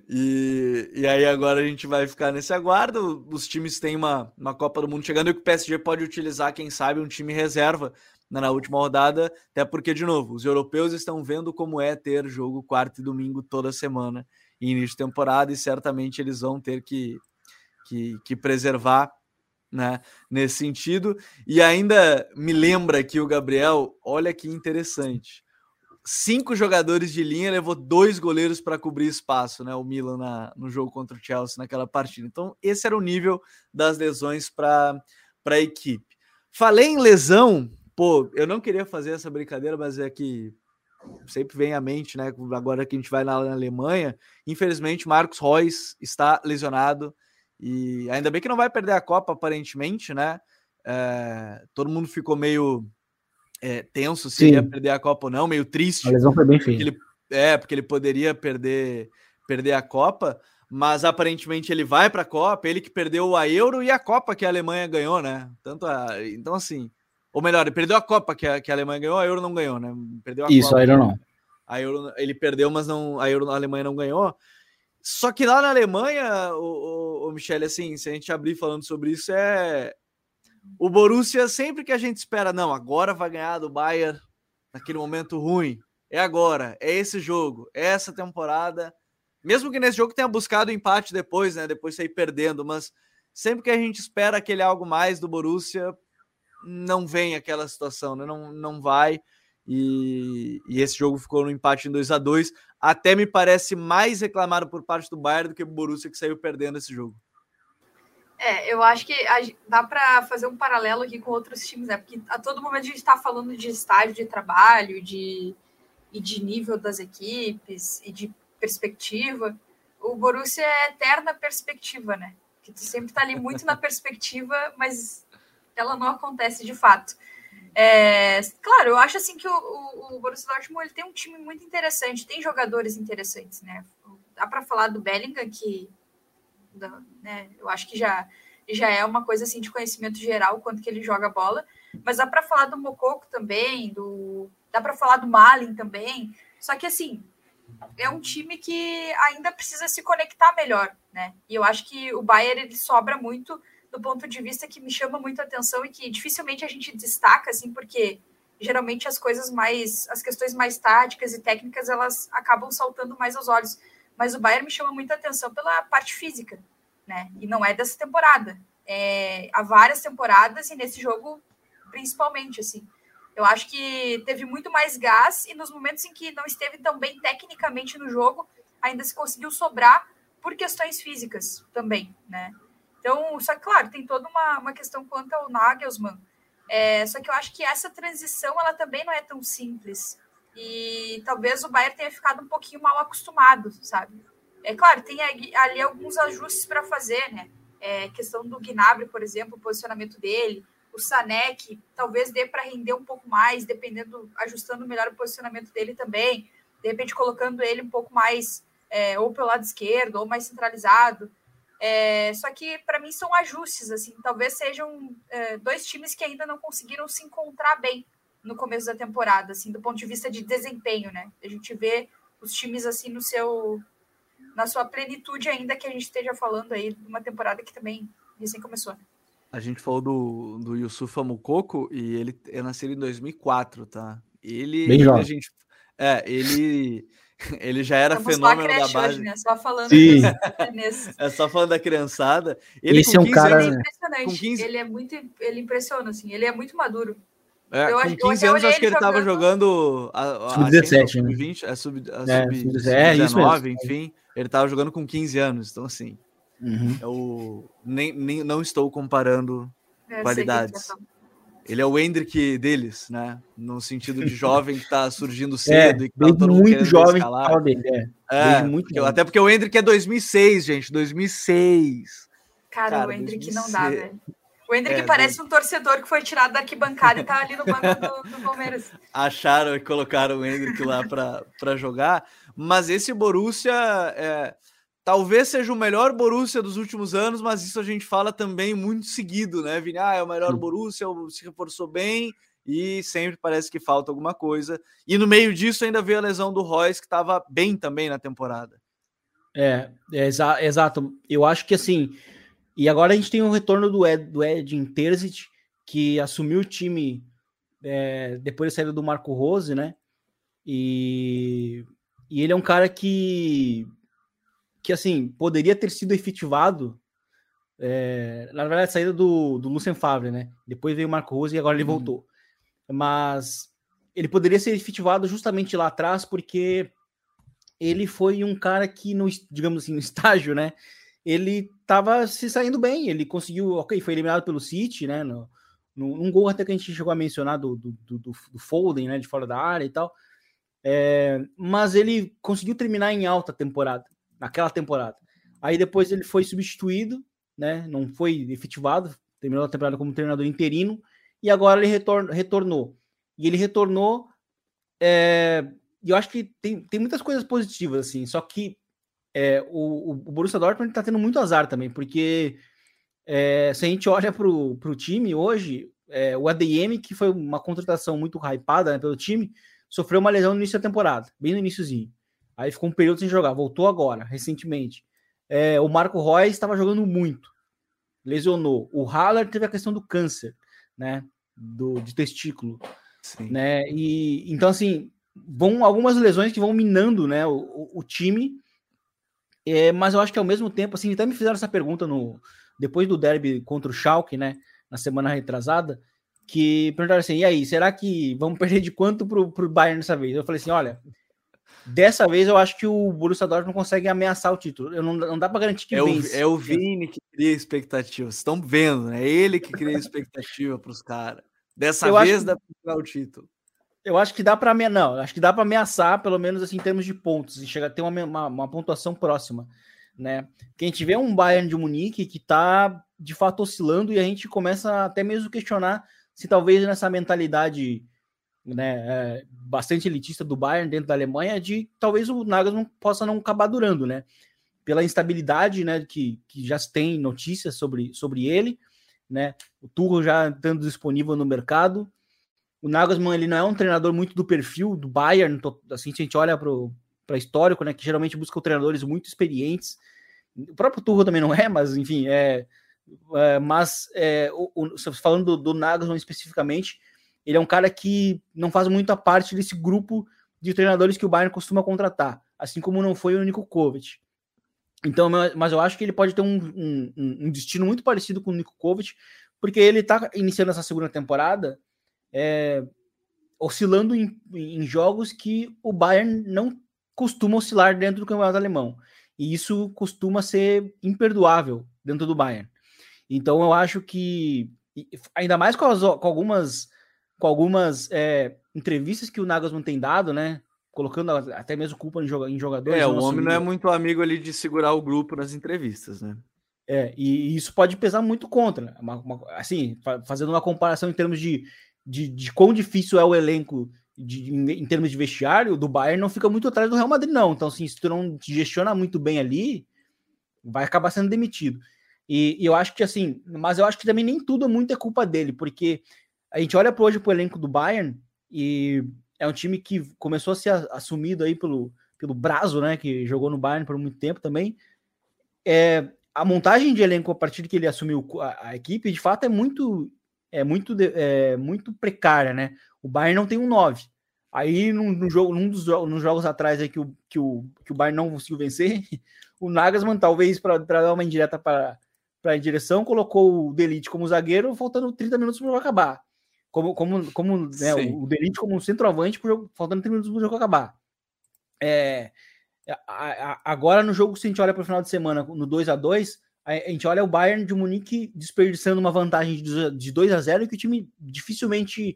E, e aí agora a gente vai ficar nesse aguardo. Os times têm uma, uma Copa do Mundo chegando e o PSG pode utilizar, quem sabe, um time reserva né, na última rodada, até porque, de novo, os europeus estão vendo como é ter jogo quarto e domingo toda semana em início de temporada, e certamente eles vão ter que, que, que preservar né, nesse sentido. E ainda me lembra aqui o Gabriel, olha que interessante cinco jogadores de linha, levou dois goleiros para cobrir espaço, né? O Milan na, no jogo contra o Chelsea naquela partida. Então, esse era o nível das lesões para a equipe. Falei em lesão, pô, eu não queria fazer essa brincadeira, mas é que sempre vem à mente, né? Agora que a gente vai na, na Alemanha, infelizmente, Marcos Reus está lesionado e ainda bem que não vai perder a Copa, aparentemente, né? É, todo mundo ficou meio é, tenso se Sim. ia perder a Copa ou não, meio triste. A lesão foi bem feia. Ele, é, porque ele poderia perder, perder a Copa, mas aparentemente ele vai para a Copa, ele que perdeu a Euro e a Copa que a Alemanha ganhou, né? Tanto a, então assim, ou melhor, ele perdeu a Copa que a, que a Alemanha ganhou, a Euro não ganhou, né? Perdeu a Isso, Copa, a Euro não. A Euro ele perdeu, mas não a Euro a Alemanha não ganhou. Só que lá na Alemanha, o, o, o Michele, assim, se a gente abrir falando sobre isso, é o Borussia, sempre que a gente espera, não, agora vai ganhar do Bayern naquele momento ruim. É agora, é esse jogo, é essa temporada. Mesmo que nesse jogo tenha buscado empate depois, né? Depois sair perdendo, mas sempre que a gente espera aquele algo mais do Borussia, não vem aquela situação, né? Não, não vai. E, e esse jogo ficou no empate em 2 a 2 Até me parece mais reclamado por parte do Bayern do que o Borussia que saiu perdendo esse jogo. É, eu acho que dá para fazer um paralelo aqui com outros times, né? Porque a todo momento a gente está falando de estágio de trabalho, de, e de nível das equipes, e de perspectiva. O Borussia é eterna perspectiva, né? Que tu sempre está ali muito na perspectiva, mas ela não acontece de fato. É, claro, eu acho assim que o, o, o Borussia Dortmund ele tem um time muito interessante, tem jogadores interessantes, né? Dá para falar do Bellingham, que né? Eu acho que já, já é uma coisa assim de conhecimento geral quanto que ele joga bola. Mas dá para falar do Mococo também, do dá para falar do Malin também. Só que assim, é um time que ainda precisa se conectar melhor, né? E eu acho que o Bayern ele sobra muito do ponto de vista que me chama muito a atenção e que dificilmente a gente destaca assim, porque geralmente as coisas mais as questões mais táticas e técnicas elas acabam saltando mais aos olhos mas o Bayern me chama muita atenção pela parte física, né? E não é dessa temporada. É, há várias temporadas e nesse jogo principalmente, assim. Eu acho que teve muito mais gás e nos momentos em que não esteve tão bem tecnicamente no jogo, ainda se conseguiu sobrar por questões físicas também, né? Então, só que, claro, tem toda uma, uma questão quanto ao Nagelsmann. É, só que eu acho que essa transição, ela também não é tão simples. E talvez o Bayern tenha ficado um pouquinho mal acostumado, sabe? É claro, tem ali alguns ajustes para fazer, né? É, questão do Gnabry, por exemplo, o posicionamento dele, o Sané, que talvez dê para render um pouco mais, dependendo, ajustando melhor o posicionamento dele também, de repente colocando ele um pouco mais é, ou pelo lado esquerdo ou mais centralizado. É, só que para mim são ajustes, assim, talvez sejam é, dois times que ainda não conseguiram se encontrar bem no começo da temporada, assim, do ponto de vista de desempenho, né? A gente vê os times assim no seu na sua plenitude ainda que a gente esteja falando aí de uma temporada que também recém começou. Né? A gente falou do, do Yusufa Mukoko e ele é nascido em 2004, tá? Ele, Bem ele jovem. a gente é, ele ele já era Estamos fenômeno da base. Hoje, né? Só falando Sim. é só falando da criançada. Ele Esse é um cara, anos, é com 15... ele é muito ele impressiona assim, ele é muito maduro. É, eu, com 15 eu anos, acho que ele estava jogando. Sub-17, sub-20, né? Sub, é, sub, é, sub-19, enfim. Ele estava jogando com 15 anos, então assim. Uhum. Eu nem, nem, não estou comparando é, qualidades. Ele é o Hendrick deles, né? No sentido de jovem que está surgindo é, cedo é, e que tá todo muito jovem fala dele, é. é muito porque, até porque o Hendrick é 2006, gente, 2006. Cara, Cara o Hendrick 2006. não dá, velho. O Hendrick é, parece um torcedor que foi tirado da arquibancada e tá ali no banco do, do Palmeiras. Acharam e colocaram o Hendrick lá para jogar, mas esse Borussia é, talvez seja o melhor Borussia dos últimos anos, mas isso a gente fala também muito seguido, né, Vini? Ah, é o melhor Borussia, se reforçou bem e sempre parece que falta alguma coisa. E no meio disso ainda veio a lesão do Royce, que estava bem também na temporada. É, é exa exato. Eu acho que assim, e agora a gente tem o retorno do, Ed, do Edin Terzic, que assumiu o time é, depois da saída do Marco Rose, né? E, e ele é um cara que que assim poderia ter sido efetivado é, na verdade a saída do, do Lucien Favre, né? Depois veio o Marco Rose e agora ele uhum. voltou. Mas ele poderia ser efetivado justamente lá atrás porque ele foi um cara que no digamos assim no estágio, né? Ele estava se saindo bem, ele conseguiu, ok, foi eliminado pelo City, né? No, num gol até que a gente chegou a mencionar do, do, do, do Foden, né? De fora da área e tal. É, mas ele conseguiu terminar em alta temporada naquela temporada. Aí depois ele foi substituído, né? Não foi efetivado, terminou a temporada como treinador interino e agora ele retorn, retornou. E ele retornou. É, e eu acho que tem, tem muitas coisas positivas, assim, só que é, o, o Borussia Dortmund está tendo muito azar também, porque é, se a gente olha para o time hoje, é, o ADM, que foi uma contratação muito hypada né, pelo time, sofreu uma lesão no início da temporada, bem no iníciozinho. Aí ficou um período sem jogar, voltou agora, recentemente. É, o Marco Reus estava jogando muito, lesionou. O Haller teve a questão do câncer, né? Do, de testículo. Sim. Né? E, então, assim, vão algumas lesões que vão minando né, o, o, o time. É, mas eu acho que ao mesmo tempo, assim, até me fizeram essa pergunta no depois do derby contra o Schalke, né? Na semana retrasada, que perguntaram assim: e aí, será que vamos perder de quanto pro, pro Bayern dessa vez? Eu falei assim: olha, Dessa vez eu acho que o Borussia Dortmund não consegue ameaçar o título. Eu não, não dá para garantir que é vence. O, é o Vini que cria expectativa. Vocês estão vendo, né? É ele que cria expectativa para os caras. Dessa eu vez dá para pegar o título. Eu acho que dá para. Não, acho que dá para ameaçar, pelo menos assim, em termos de pontos, e chegar a ter uma, uma, uma, pontuação próxima. Né? Que a gente vê um Bayern de Munique que está de fato oscilando e a gente começa até mesmo questionar se talvez nessa mentalidade né, é, bastante elitista do Bayern dentro da Alemanha, de talvez o Nagelsmann possa não acabar durando, né? Pela instabilidade, né, que, que já tem notícias sobre, sobre ele, né? O Tuchel já estando disponível no mercado. O Nagelsmann ele não é um treinador muito do perfil do Bayern, assim, se a gente olha para histórico, né, que geralmente busca treinadores muito experientes. O próprio Tuchel também não é, mas enfim, é, é mas é, o, o, falando do, do Nagelsmann especificamente, ele é um cara que não faz muita parte desse grupo de treinadores que o Bayern costuma contratar, assim como não foi o Nico Kovac. Então, mas eu acho que ele pode ter um, um, um destino muito parecido com o Nico Kovac, porque ele está iniciando essa segunda temporada é, oscilando em, em, jogos que o Bayern não costuma oscilar dentro do campeonato alemão. E isso costuma ser imperdoável dentro do Bayern. Então eu acho que, ainda mais com, as, com algumas com algumas é, entrevistas que o Nagelsmann tem dado, né? Colocando até mesmo culpa em, jogadores. É, o homem não é muito amigo ali de segurar o grupo nas entrevistas, né? É, e, isso pode pesar muito contra. Uma, uma, assim, fazendo uma comparação em termos de, de, de quão difícil é o elenco de, em, em, termos de vestiário, do Bayern não fica muito atrás do Real Madrid, não. Então, assim, se tu não gestiona muito bem ali, vai acabar sendo demitido. E, e, eu acho que assim, mas eu acho que também nem tudo é muita culpa dele, porque a gente olha para hoje para o elenco do Bayern e é um time que começou a ser assumido aí pelo, pelo Brazo, né? Que jogou no Bayern por muito tempo também. É, a montagem de elenco a partir que ele assumiu a, a equipe, de fato, é muito é muito, é, muito precária, né? O Bayern não tem um 9. Aí, no, no jogo, num dos nos jogos atrás aí que o, que, o, que o Bayern não conseguiu vencer, o Nagasman, talvez para dar uma indireta para a direção, colocou o Delite como zagueiro, faltando 30 minutos para acabar como, como, como né, o, o Delite como centroavante, jogo, faltando 30 minutos para o jogo acabar. É, a, a, agora no jogo, se a gente olha para o final de semana, no 2 a 2 a, gente olha o Bayern de Munique desperdiçando uma vantagem de 2 a 0 que o time dificilmente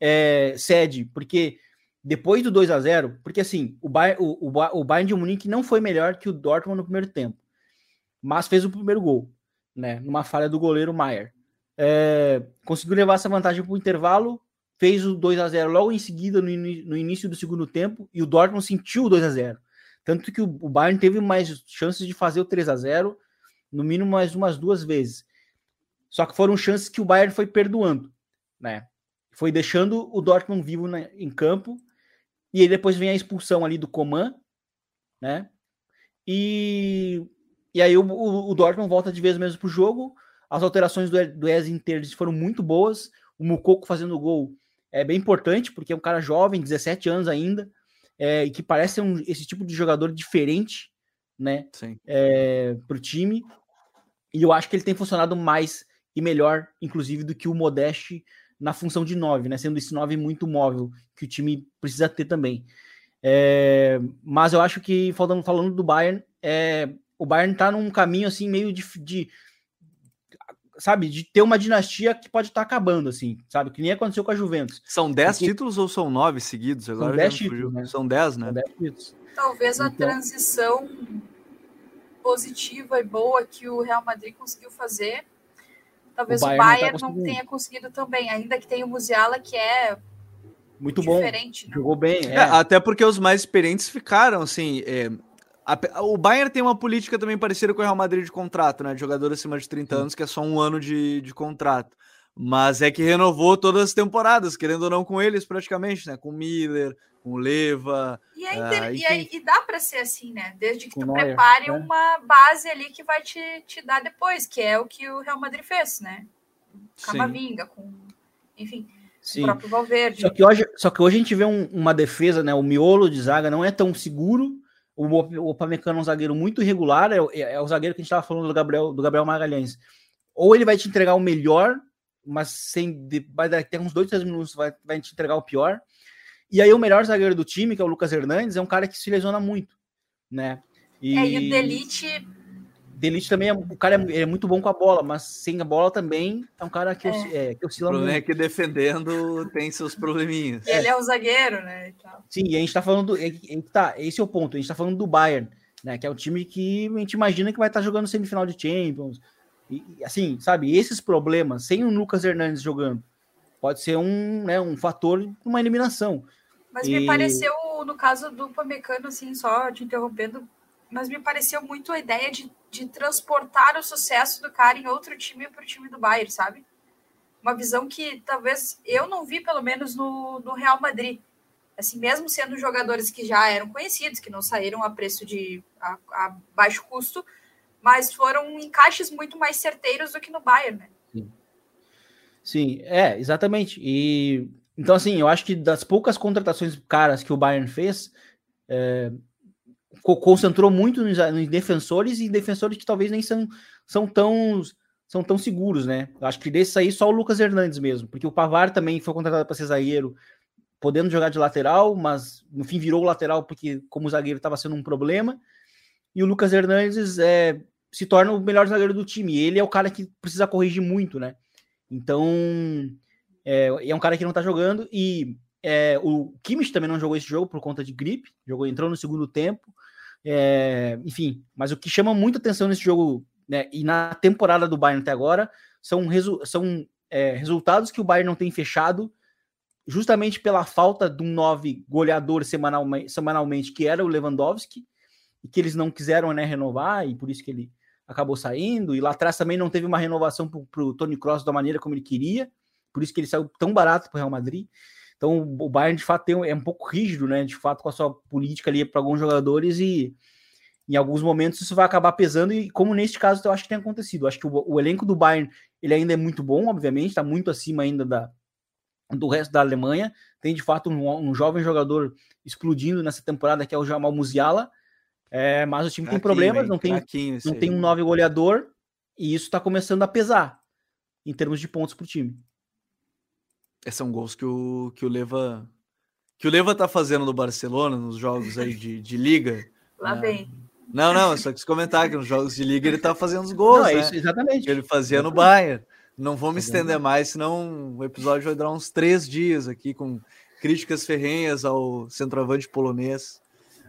é, cede, porque depois do 2 a 0 porque assim, o, Bayern, o, o, o Bayern de Munique não foi melhor que o Dortmund no primeiro tempo, mas fez o primeiro gol, né, numa falha do goleiro Maier. É, conseguiu levar essa vantagem para o intervalo, fez o 2 a 0 logo em seguida, no, no, início do segundo tempo, e o Dortmund sentiu o 2 a 0 Tanto que o, o Bayern teve mais chances de fazer o 3 a 0 no mínimo mais umas duas vezes. Só que foram chances que o Bayern foi perdoando, né? Foi deixando o Dortmund vivo na, em campo, e aí depois vem a expulsão ali do Coman, né? E, e aí o, o, o Dortmund volta de vez mesmo pro jogo. As alterações do, do Inter foram muito boas. O Mukoko fazendo gol é bem importante, porque é um cara jovem, 17 anos ainda, é, e que parece um, esse tipo de jogador diferente, né? É, para o time. E eu acho que ele tem funcionado mais e melhor, inclusive, do que o Modeste na função de 9, né? Sendo esse 9 muito móvel, que o time precisa ter também. É, mas eu acho que, falando, falando do Bayern, é, o Bayern tá num caminho assim, meio de, de sabe, de ter uma dinastia que pode estar tá acabando, assim, sabe? Que nem aconteceu com a Juventus. São 10 Porque... títulos ou são 9 seguidos? Agora são 10 títulos, né? São 10, né? São 10 títulos. Talvez a então... transição positiva e boa que o Real Madrid conseguiu fazer, talvez o Bayern, o Bayern não, tá não, tenha conseguido também, ainda que tenha o Musiala que é muito diferente, bom, né? jogou bem. É. É, até porque os mais experientes ficaram, assim, é, a, o Bayern tem uma política também parecida com o Real Madrid de contrato, né? De jogador acima de 30 anos, que é só um ano de, de contrato. Mas é que renovou todas as temporadas, querendo ou não, com eles praticamente, né? Com o Miller, com o Leva. E, é inter... uh, e, é, e, dá para ser assim, né? Desde que tu Neuer, prepare né? uma base ali que vai te, te dar depois, que é o que o Real Madrid fez, né? Camavinga, com. Enfim. Sim. O próprio Valverde. Só que hoje, só que hoje a gente vê um, uma defesa, né? O miolo de zaga não é tão seguro o Opamecano é um zagueiro muito irregular, é, é, é o zagueiro que a gente estava falando do Gabriel, do Gabriel Magalhães. Ou ele vai te entregar o melhor, mas sem vai ter uns dois, três minutos, vai, vai te entregar o pior. E aí o melhor zagueiro do time, que é o Lucas Hernandes, é um cara que se lesiona muito, né? E, é, e o Delite Delite também é, o cara é, é, muito bom com a bola, mas sem a bola também é um cara que, é. É, que oscila muito. O problema é que defendendo tem seus probleminhas. Ele é o zagueiro, né? Sim, e a gente tá falando. Do, tá, esse é o ponto. A gente tá falando do Bayern, né? Que é o time que a gente imagina que vai estar tá jogando semifinal de Champions. E, assim, sabe, esses problemas, sem o Lucas Hernandes jogando, pode ser um, né, um fator de uma eliminação. Mas e... me pareceu, no caso do Pamecano, assim, só te interrompendo, mas me pareceu muito a ideia de, de transportar o sucesso do cara em outro time para o time do Bayern, sabe? Uma visão que talvez eu não vi, pelo menos, no, no Real Madrid. Assim, mesmo sendo jogadores que já eram conhecidos, que não saíram a preço de a, a baixo custo, mas foram encaixes muito mais certeiros do que no Bayern, né? Sim. Sim, é, exatamente. E então, assim, eu acho que das poucas contratações caras que o Bayern fez, é, concentrou muito nos, nos, defensores e defensores que talvez nem são, são tão são tão seguros, né? Eu acho que desse aí só o Lucas Hernandes mesmo, porque o Pavar também foi contratado para ser zagueiro, podendo jogar de lateral, mas no fim virou lateral porque como zagueiro estava sendo um problema. E o Lucas Hernandes é, se torna o melhor zagueiro do time. Ele é o cara que precisa corrigir muito, né? Então é, é um cara que não tá jogando e é, o Kimmich também não jogou esse jogo por conta de gripe, jogou entrou no segundo tempo. É, enfim, mas o que chama muita atenção nesse jogo né, e na temporada do Bayern até agora são, resu são é, resultados que o Bayern não tem fechado, justamente pela falta de um nove goleador semanalmente, que era o Lewandowski, e que eles não quiseram né, renovar, e por isso que ele acabou saindo. E lá atrás também não teve uma renovação para o Tony Cross da maneira como ele queria, por isso que ele saiu tão barato para o Real Madrid. Então o Bayern de fato tem, é um pouco rígido, né? De fato, com a sua política ali para alguns jogadores e em alguns momentos isso vai acabar pesando, e como neste caso eu acho que tem acontecido. Eu acho que o, o, elenco do Bayern ele ainda é muito bom, obviamente, está muito acima ainda da, do resto da Alemanha. Tem de fato um, um jovem jogador explodindo nessa temporada que é o Jamal Musiala. É, mas o time tem problemas, não tem, não tem um nove goleador, e isso está começando a pesar em termos de pontos para o time. Esses são gols que o, que o Leva que o Leva tá fazendo no Barcelona, nos jogos aí de, de liga. Lá né? vem. Não, não, só quis comentar que nos jogos de liga ele tá fazendo os gols, não, é né? Isso, exatamente. Que ele fazia no Bayern. Não vou me estender mais, senão o episódio vai durar uns três dias aqui com críticas ferrenhas ao centroavante polonês.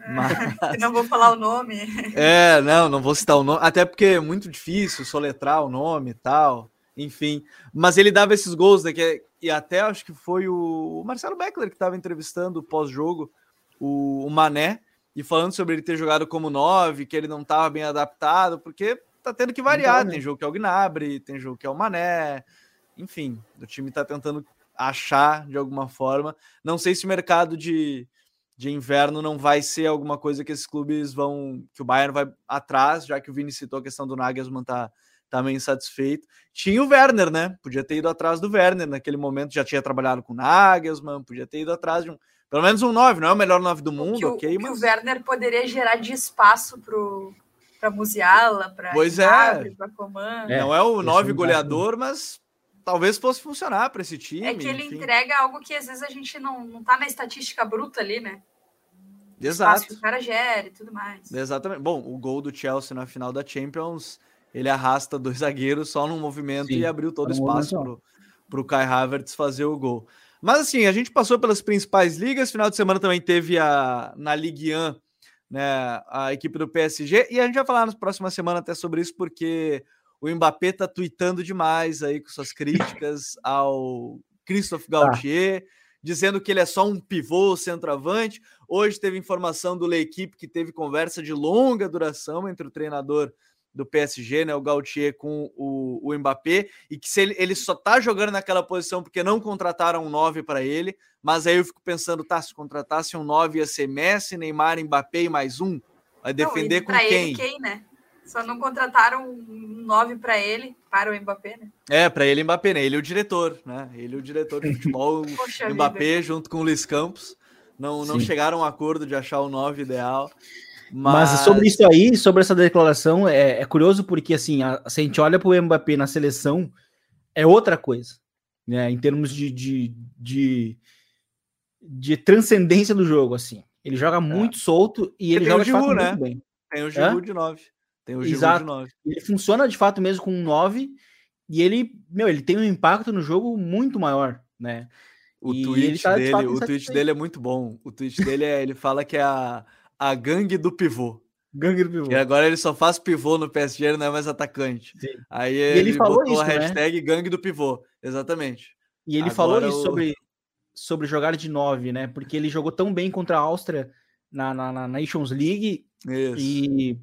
Mas... não vou falar o nome. É, não, não vou citar o nome, até porque é muito difícil soletrar o nome e tal, enfim. Mas ele dava esses gols, né, que, e até acho que foi o Marcelo Beckler que estava entrevistando pós-jogo o, o Mané, e falando sobre ele ter jogado como nove, que ele não estava bem adaptado, porque tá tendo que variar. Então, tem jogo que é o Gnabry, tem jogo que é o Mané, enfim, o time tá tentando achar de alguma forma. Não sei se o mercado de, de inverno não vai ser alguma coisa que esses clubes vão, que o Bayern vai atrás, já que o Vini citou a questão do Nagelsmann tá, meio insatisfeito. Tinha o Werner, né? Podia ter ido atrás do Werner naquele momento, já tinha trabalhado com o Nagelsmann, podia ter ido atrás de um, pelo menos um 9, não é o melhor 9 do mundo, o ok? O mas... o Werner poderia gerar de espaço pro para Musiala, para Pois é. Para Coman. Não é o 9 goleador, mas talvez fosse funcionar para esse time. É que ele enfim. entrega algo que às vezes a gente não, não tá na estatística bruta ali, né? Exato. Que o cara gera e tudo mais. Exatamente. Bom, o gol do Chelsea na final da Champions, ele arrasta dois zagueiros só num movimento Sim, e abriu todo o espaço para o Kai Havertz fazer o gol. Mas assim, a gente passou pelas principais ligas. Final de semana também teve a na Ligue 1, né, a equipe do PSG. E a gente vai falar na próxima semana até sobre isso, porque o Mbappé tá tweetando demais aí com suas críticas ao Christophe tá. Gaultier, ah. dizendo que ele é só um pivô centroavante. Hoje teve informação do L'Equipe que teve conversa de longa duração entre o treinador do PSG, né, o Gautier com o, o Mbappé, e que se ele, ele só tá jogando naquela posição porque não contrataram um 9 para ele, mas aí eu fico pensando, tá, se contratasse um 9 ia ser Messi, Neymar, Mbappé e mais um, vai defender não, com quem? Ele, quem, né? Só não contrataram um 9 para ele, para o Mbappé, né? É, para ele Mbappé, né? Ele é o diretor, né? Ele é o diretor de futebol, Poxa Mbappé vida. junto com o Luiz Campos. Não, não chegaram a um acordo de achar o 9 ideal. Mas... Mas... sobre isso aí, sobre essa declaração, é, é curioso porque assim, a, se a gente olha para o Mbappé na seleção, é outra coisa, né? Em termos de, de, de, de transcendência do jogo, assim. Ele joga é. muito solto e ele joga o Giroud, né? muito bem. Tem o Giroud de 9. Tem o Giroud de 9. Ele funciona de fato mesmo com 9 e ele, meu, ele tem um impacto no jogo muito maior, né? O e tweet tá, dele, o tweet dele é muito bom. O tweet dele é, ele fala que é a a gangue do pivô. Gangue do pivô. E agora ele só faz pivô no PSG, ele não é mais atacante. Sim. Aí ele, ele, falou botou isso, a né? hashtag né? gangue do pivô. Exatamente. E ele agora falou isso o... sobre, sobre jogar de 9, né? Porque ele jogou tão bem contra a Áustria na, na, na Nations League. Isso. E,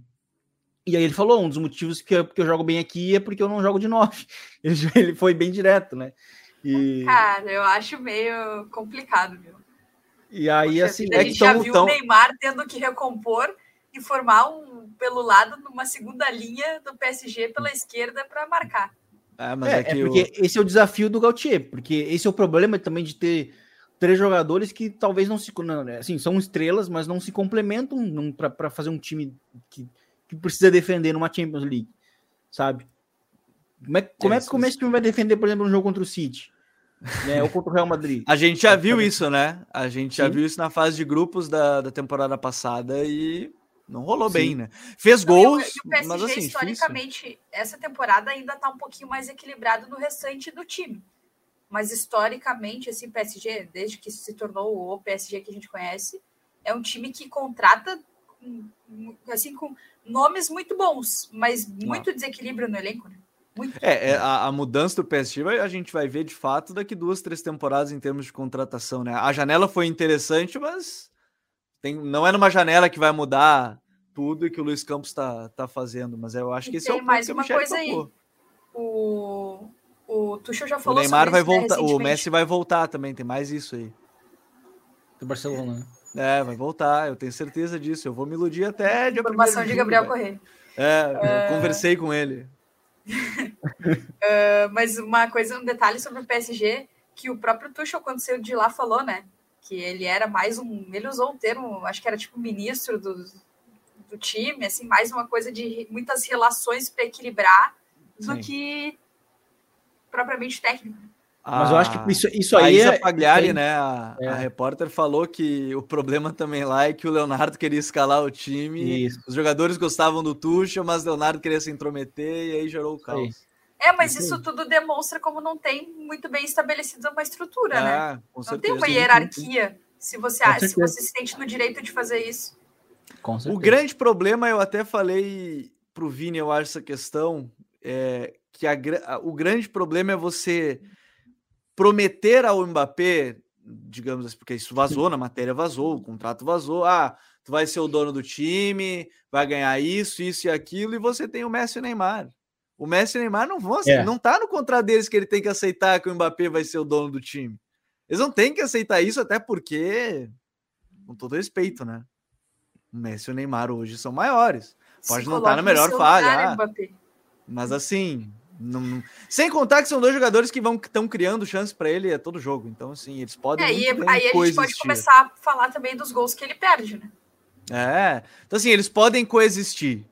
e aí ele falou: um dos motivos que eu, que eu jogo bem aqui é porque eu não jogo de 9. Ele, ele foi bem direto, né? E... Cara, eu acho meio complicado, viu? E aí, Poxa, assim. A gente é já viu tão... o Neymar tendo que recompor e formar um pelo lado numa segunda linha do PSG pela esquerda para marcar. É, mas é, é, é porque o... esse é o desafio do Gautier, porque esse é o problema também de ter três jogadores que talvez não se. Não, assim, são estrelas, mas não se complementam para fazer um time que, que precisa defender numa Champions League, sabe? Como é, como é, é como é que o time vai defender, por exemplo, um jogo contra o City? Né? Ou contra o Real Madrid. A gente já viu isso, né? A gente já Sim. viu isso na fase de grupos da, da temporada passada e não rolou Sim. bem, né? Fez gols, e o, PSG, mas assim, historicamente, difícil. essa temporada ainda tá um pouquinho mais equilibrado no restante do time. Mas historicamente, assim, o PSG, desde que se tornou o PSG que a gente conhece, é um time que contrata assim com nomes muito bons, mas muito desequilíbrio no elenco, né? Muito. É, é a, a, mudança do PSG a gente vai ver de fato daqui duas, três temporadas em termos de contratação, né? A janela foi interessante, mas tem, não é numa janela que vai mudar tudo e que o Luiz Campos está tá fazendo, mas eu acho que esse é o mais uma coisa aí. O, o Tuchel já falou o Neymar vai isso, né, voltar, né, o Messi vai voltar também, tem mais isso aí. Do Barcelona, né? É, vai voltar, eu tenho certeza disso. Eu vou me iludir até de Informação de Gabriel Correia. É, eu conversei com ele uh, mas uma coisa, um detalhe sobre o PSG, que o próprio Tuchel, quando saiu de lá, falou, né? Que ele era mais um. Ele usou um termo, acho que era tipo ministro do, do time, assim, mais uma coisa de muitas relações para equilibrar do Sim. que propriamente técnico. Mas eu acho que isso, isso aí a é. Pagliari, né? A, é. a, repórter falou que o problema também lá é que o Leonardo queria escalar o time. Isso. Os jogadores gostavam do Tuchel, mas o Leonardo queria se intrometer e aí gerou o caos. É, mas isso tudo demonstra como não tem muito bem estabelecida uma estrutura, é, né? Não tem uma hierarquia. Se você, se você se sente no direito de fazer isso. o grande problema, eu até falei pro Vini, eu acho, essa questão, é que a, o grande problema é você prometer ao Mbappé, digamos assim, porque isso vazou na matéria, vazou, o contrato vazou, ah, tu vai ser o dono do time, vai ganhar isso, isso e aquilo, e você tem o Messi e o Neymar. O Messi e o Neymar não vão, é. não tá no contrato deles que ele tem que aceitar que o Mbappé vai ser o dono do time. Eles não têm que aceitar isso, até porque, com todo respeito, né? O Messi e o Neymar hoje são maiores. Pode Se não estar tá na melhor fase. Ah, mas assim, não, sem contar que são dois jogadores que vão estão criando chance para ele a todo jogo. Então, assim, eles podem. É, e aí a gente pode começar a falar também dos gols que ele perde, né? É. Então, assim, eles podem coexistir.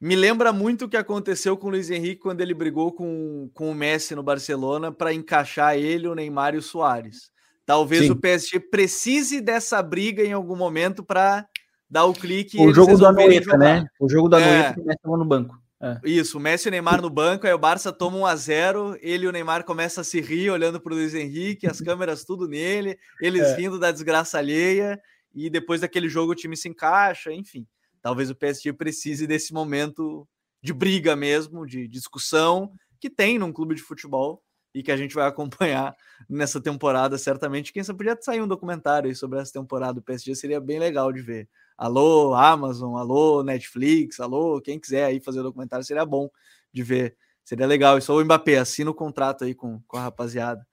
Me lembra muito o que aconteceu com o Luiz Henrique quando ele brigou com, com o Messi no Barcelona para encaixar ele, o Neymar e o Soares. Talvez Sim. o PSG precise dessa briga em algum momento para dar o clique. O jogo da Anoeta, né? O jogo da Anoeta é. começa no banco. É. Isso, o Messi e o Neymar no banco, aí o Barça toma 1 a 0 ele e o Neymar começam a se rir olhando para o Luiz Henrique, as câmeras tudo nele, eles é. rindo da desgraça alheia, e depois daquele jogo o time se encaixa, enfim. Talvez o PSG precise desse momento de briga mesmo, de discussão, que tem num clube de futebol e que a gente vai acompanhar nessa temporada, certamente. Quem sabe podia sair um documentário sobre essa temporada do PSG, seria bem legal de ver Alô, Amazon, alô, Netflix, alô, quem quiser aí fazer o documentário, seria bom de ver. Seria legal. Isso o Mbappé, assina o contrato aí com, com a rapaziada.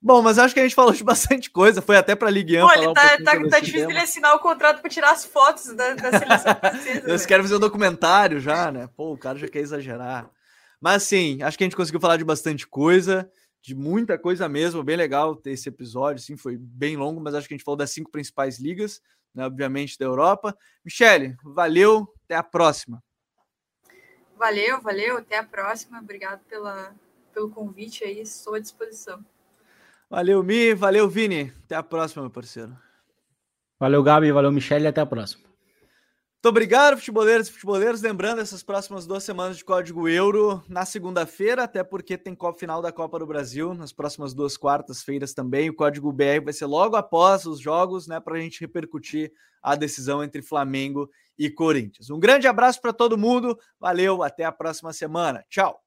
Bom, mas acho que a gente falou de bastante coisa. Foi até para a Ligue 1. Olha, tá, um tá, tá difícil ele assinar o contrato para tirar as fotos da, da seleção francesa. Eles querem fazer um documentário já, né? Pô, o cara já quer exagerar. Mas sim, acho que a gente conseguiu falar de bastante coisa, de muita coisa mesmo. Bem legal ter esse episódio. Sim, foi bem longo, mas acho que a gente falou das cinco principais ligas né, obviamente, da Europa. Michele, valeu, até a próxima. Valeu, valeu, até a próxima. Obrigado pela, pelo convite aí, estou à disposição. Valeu, Mi, valeu, Vini. Até a próxima, meu parceiro. Valeu, Gabi, valeu, Michele, até a próxima. Muito obrigado, futeboleiros e futeboleiros. Lembrando, essas próximas duas semanas de Código Euro na segunda-feira, até porque tem final da Copa do Brasil, nas próximas duas quartas-feiras também. O Código BR vai ser logo após os jogos, né, para a gente repercutir a decisão entre Flamengo e Corinthians. Um grande abraço para todo mundo, valeu, até a próxima semana. Tchau.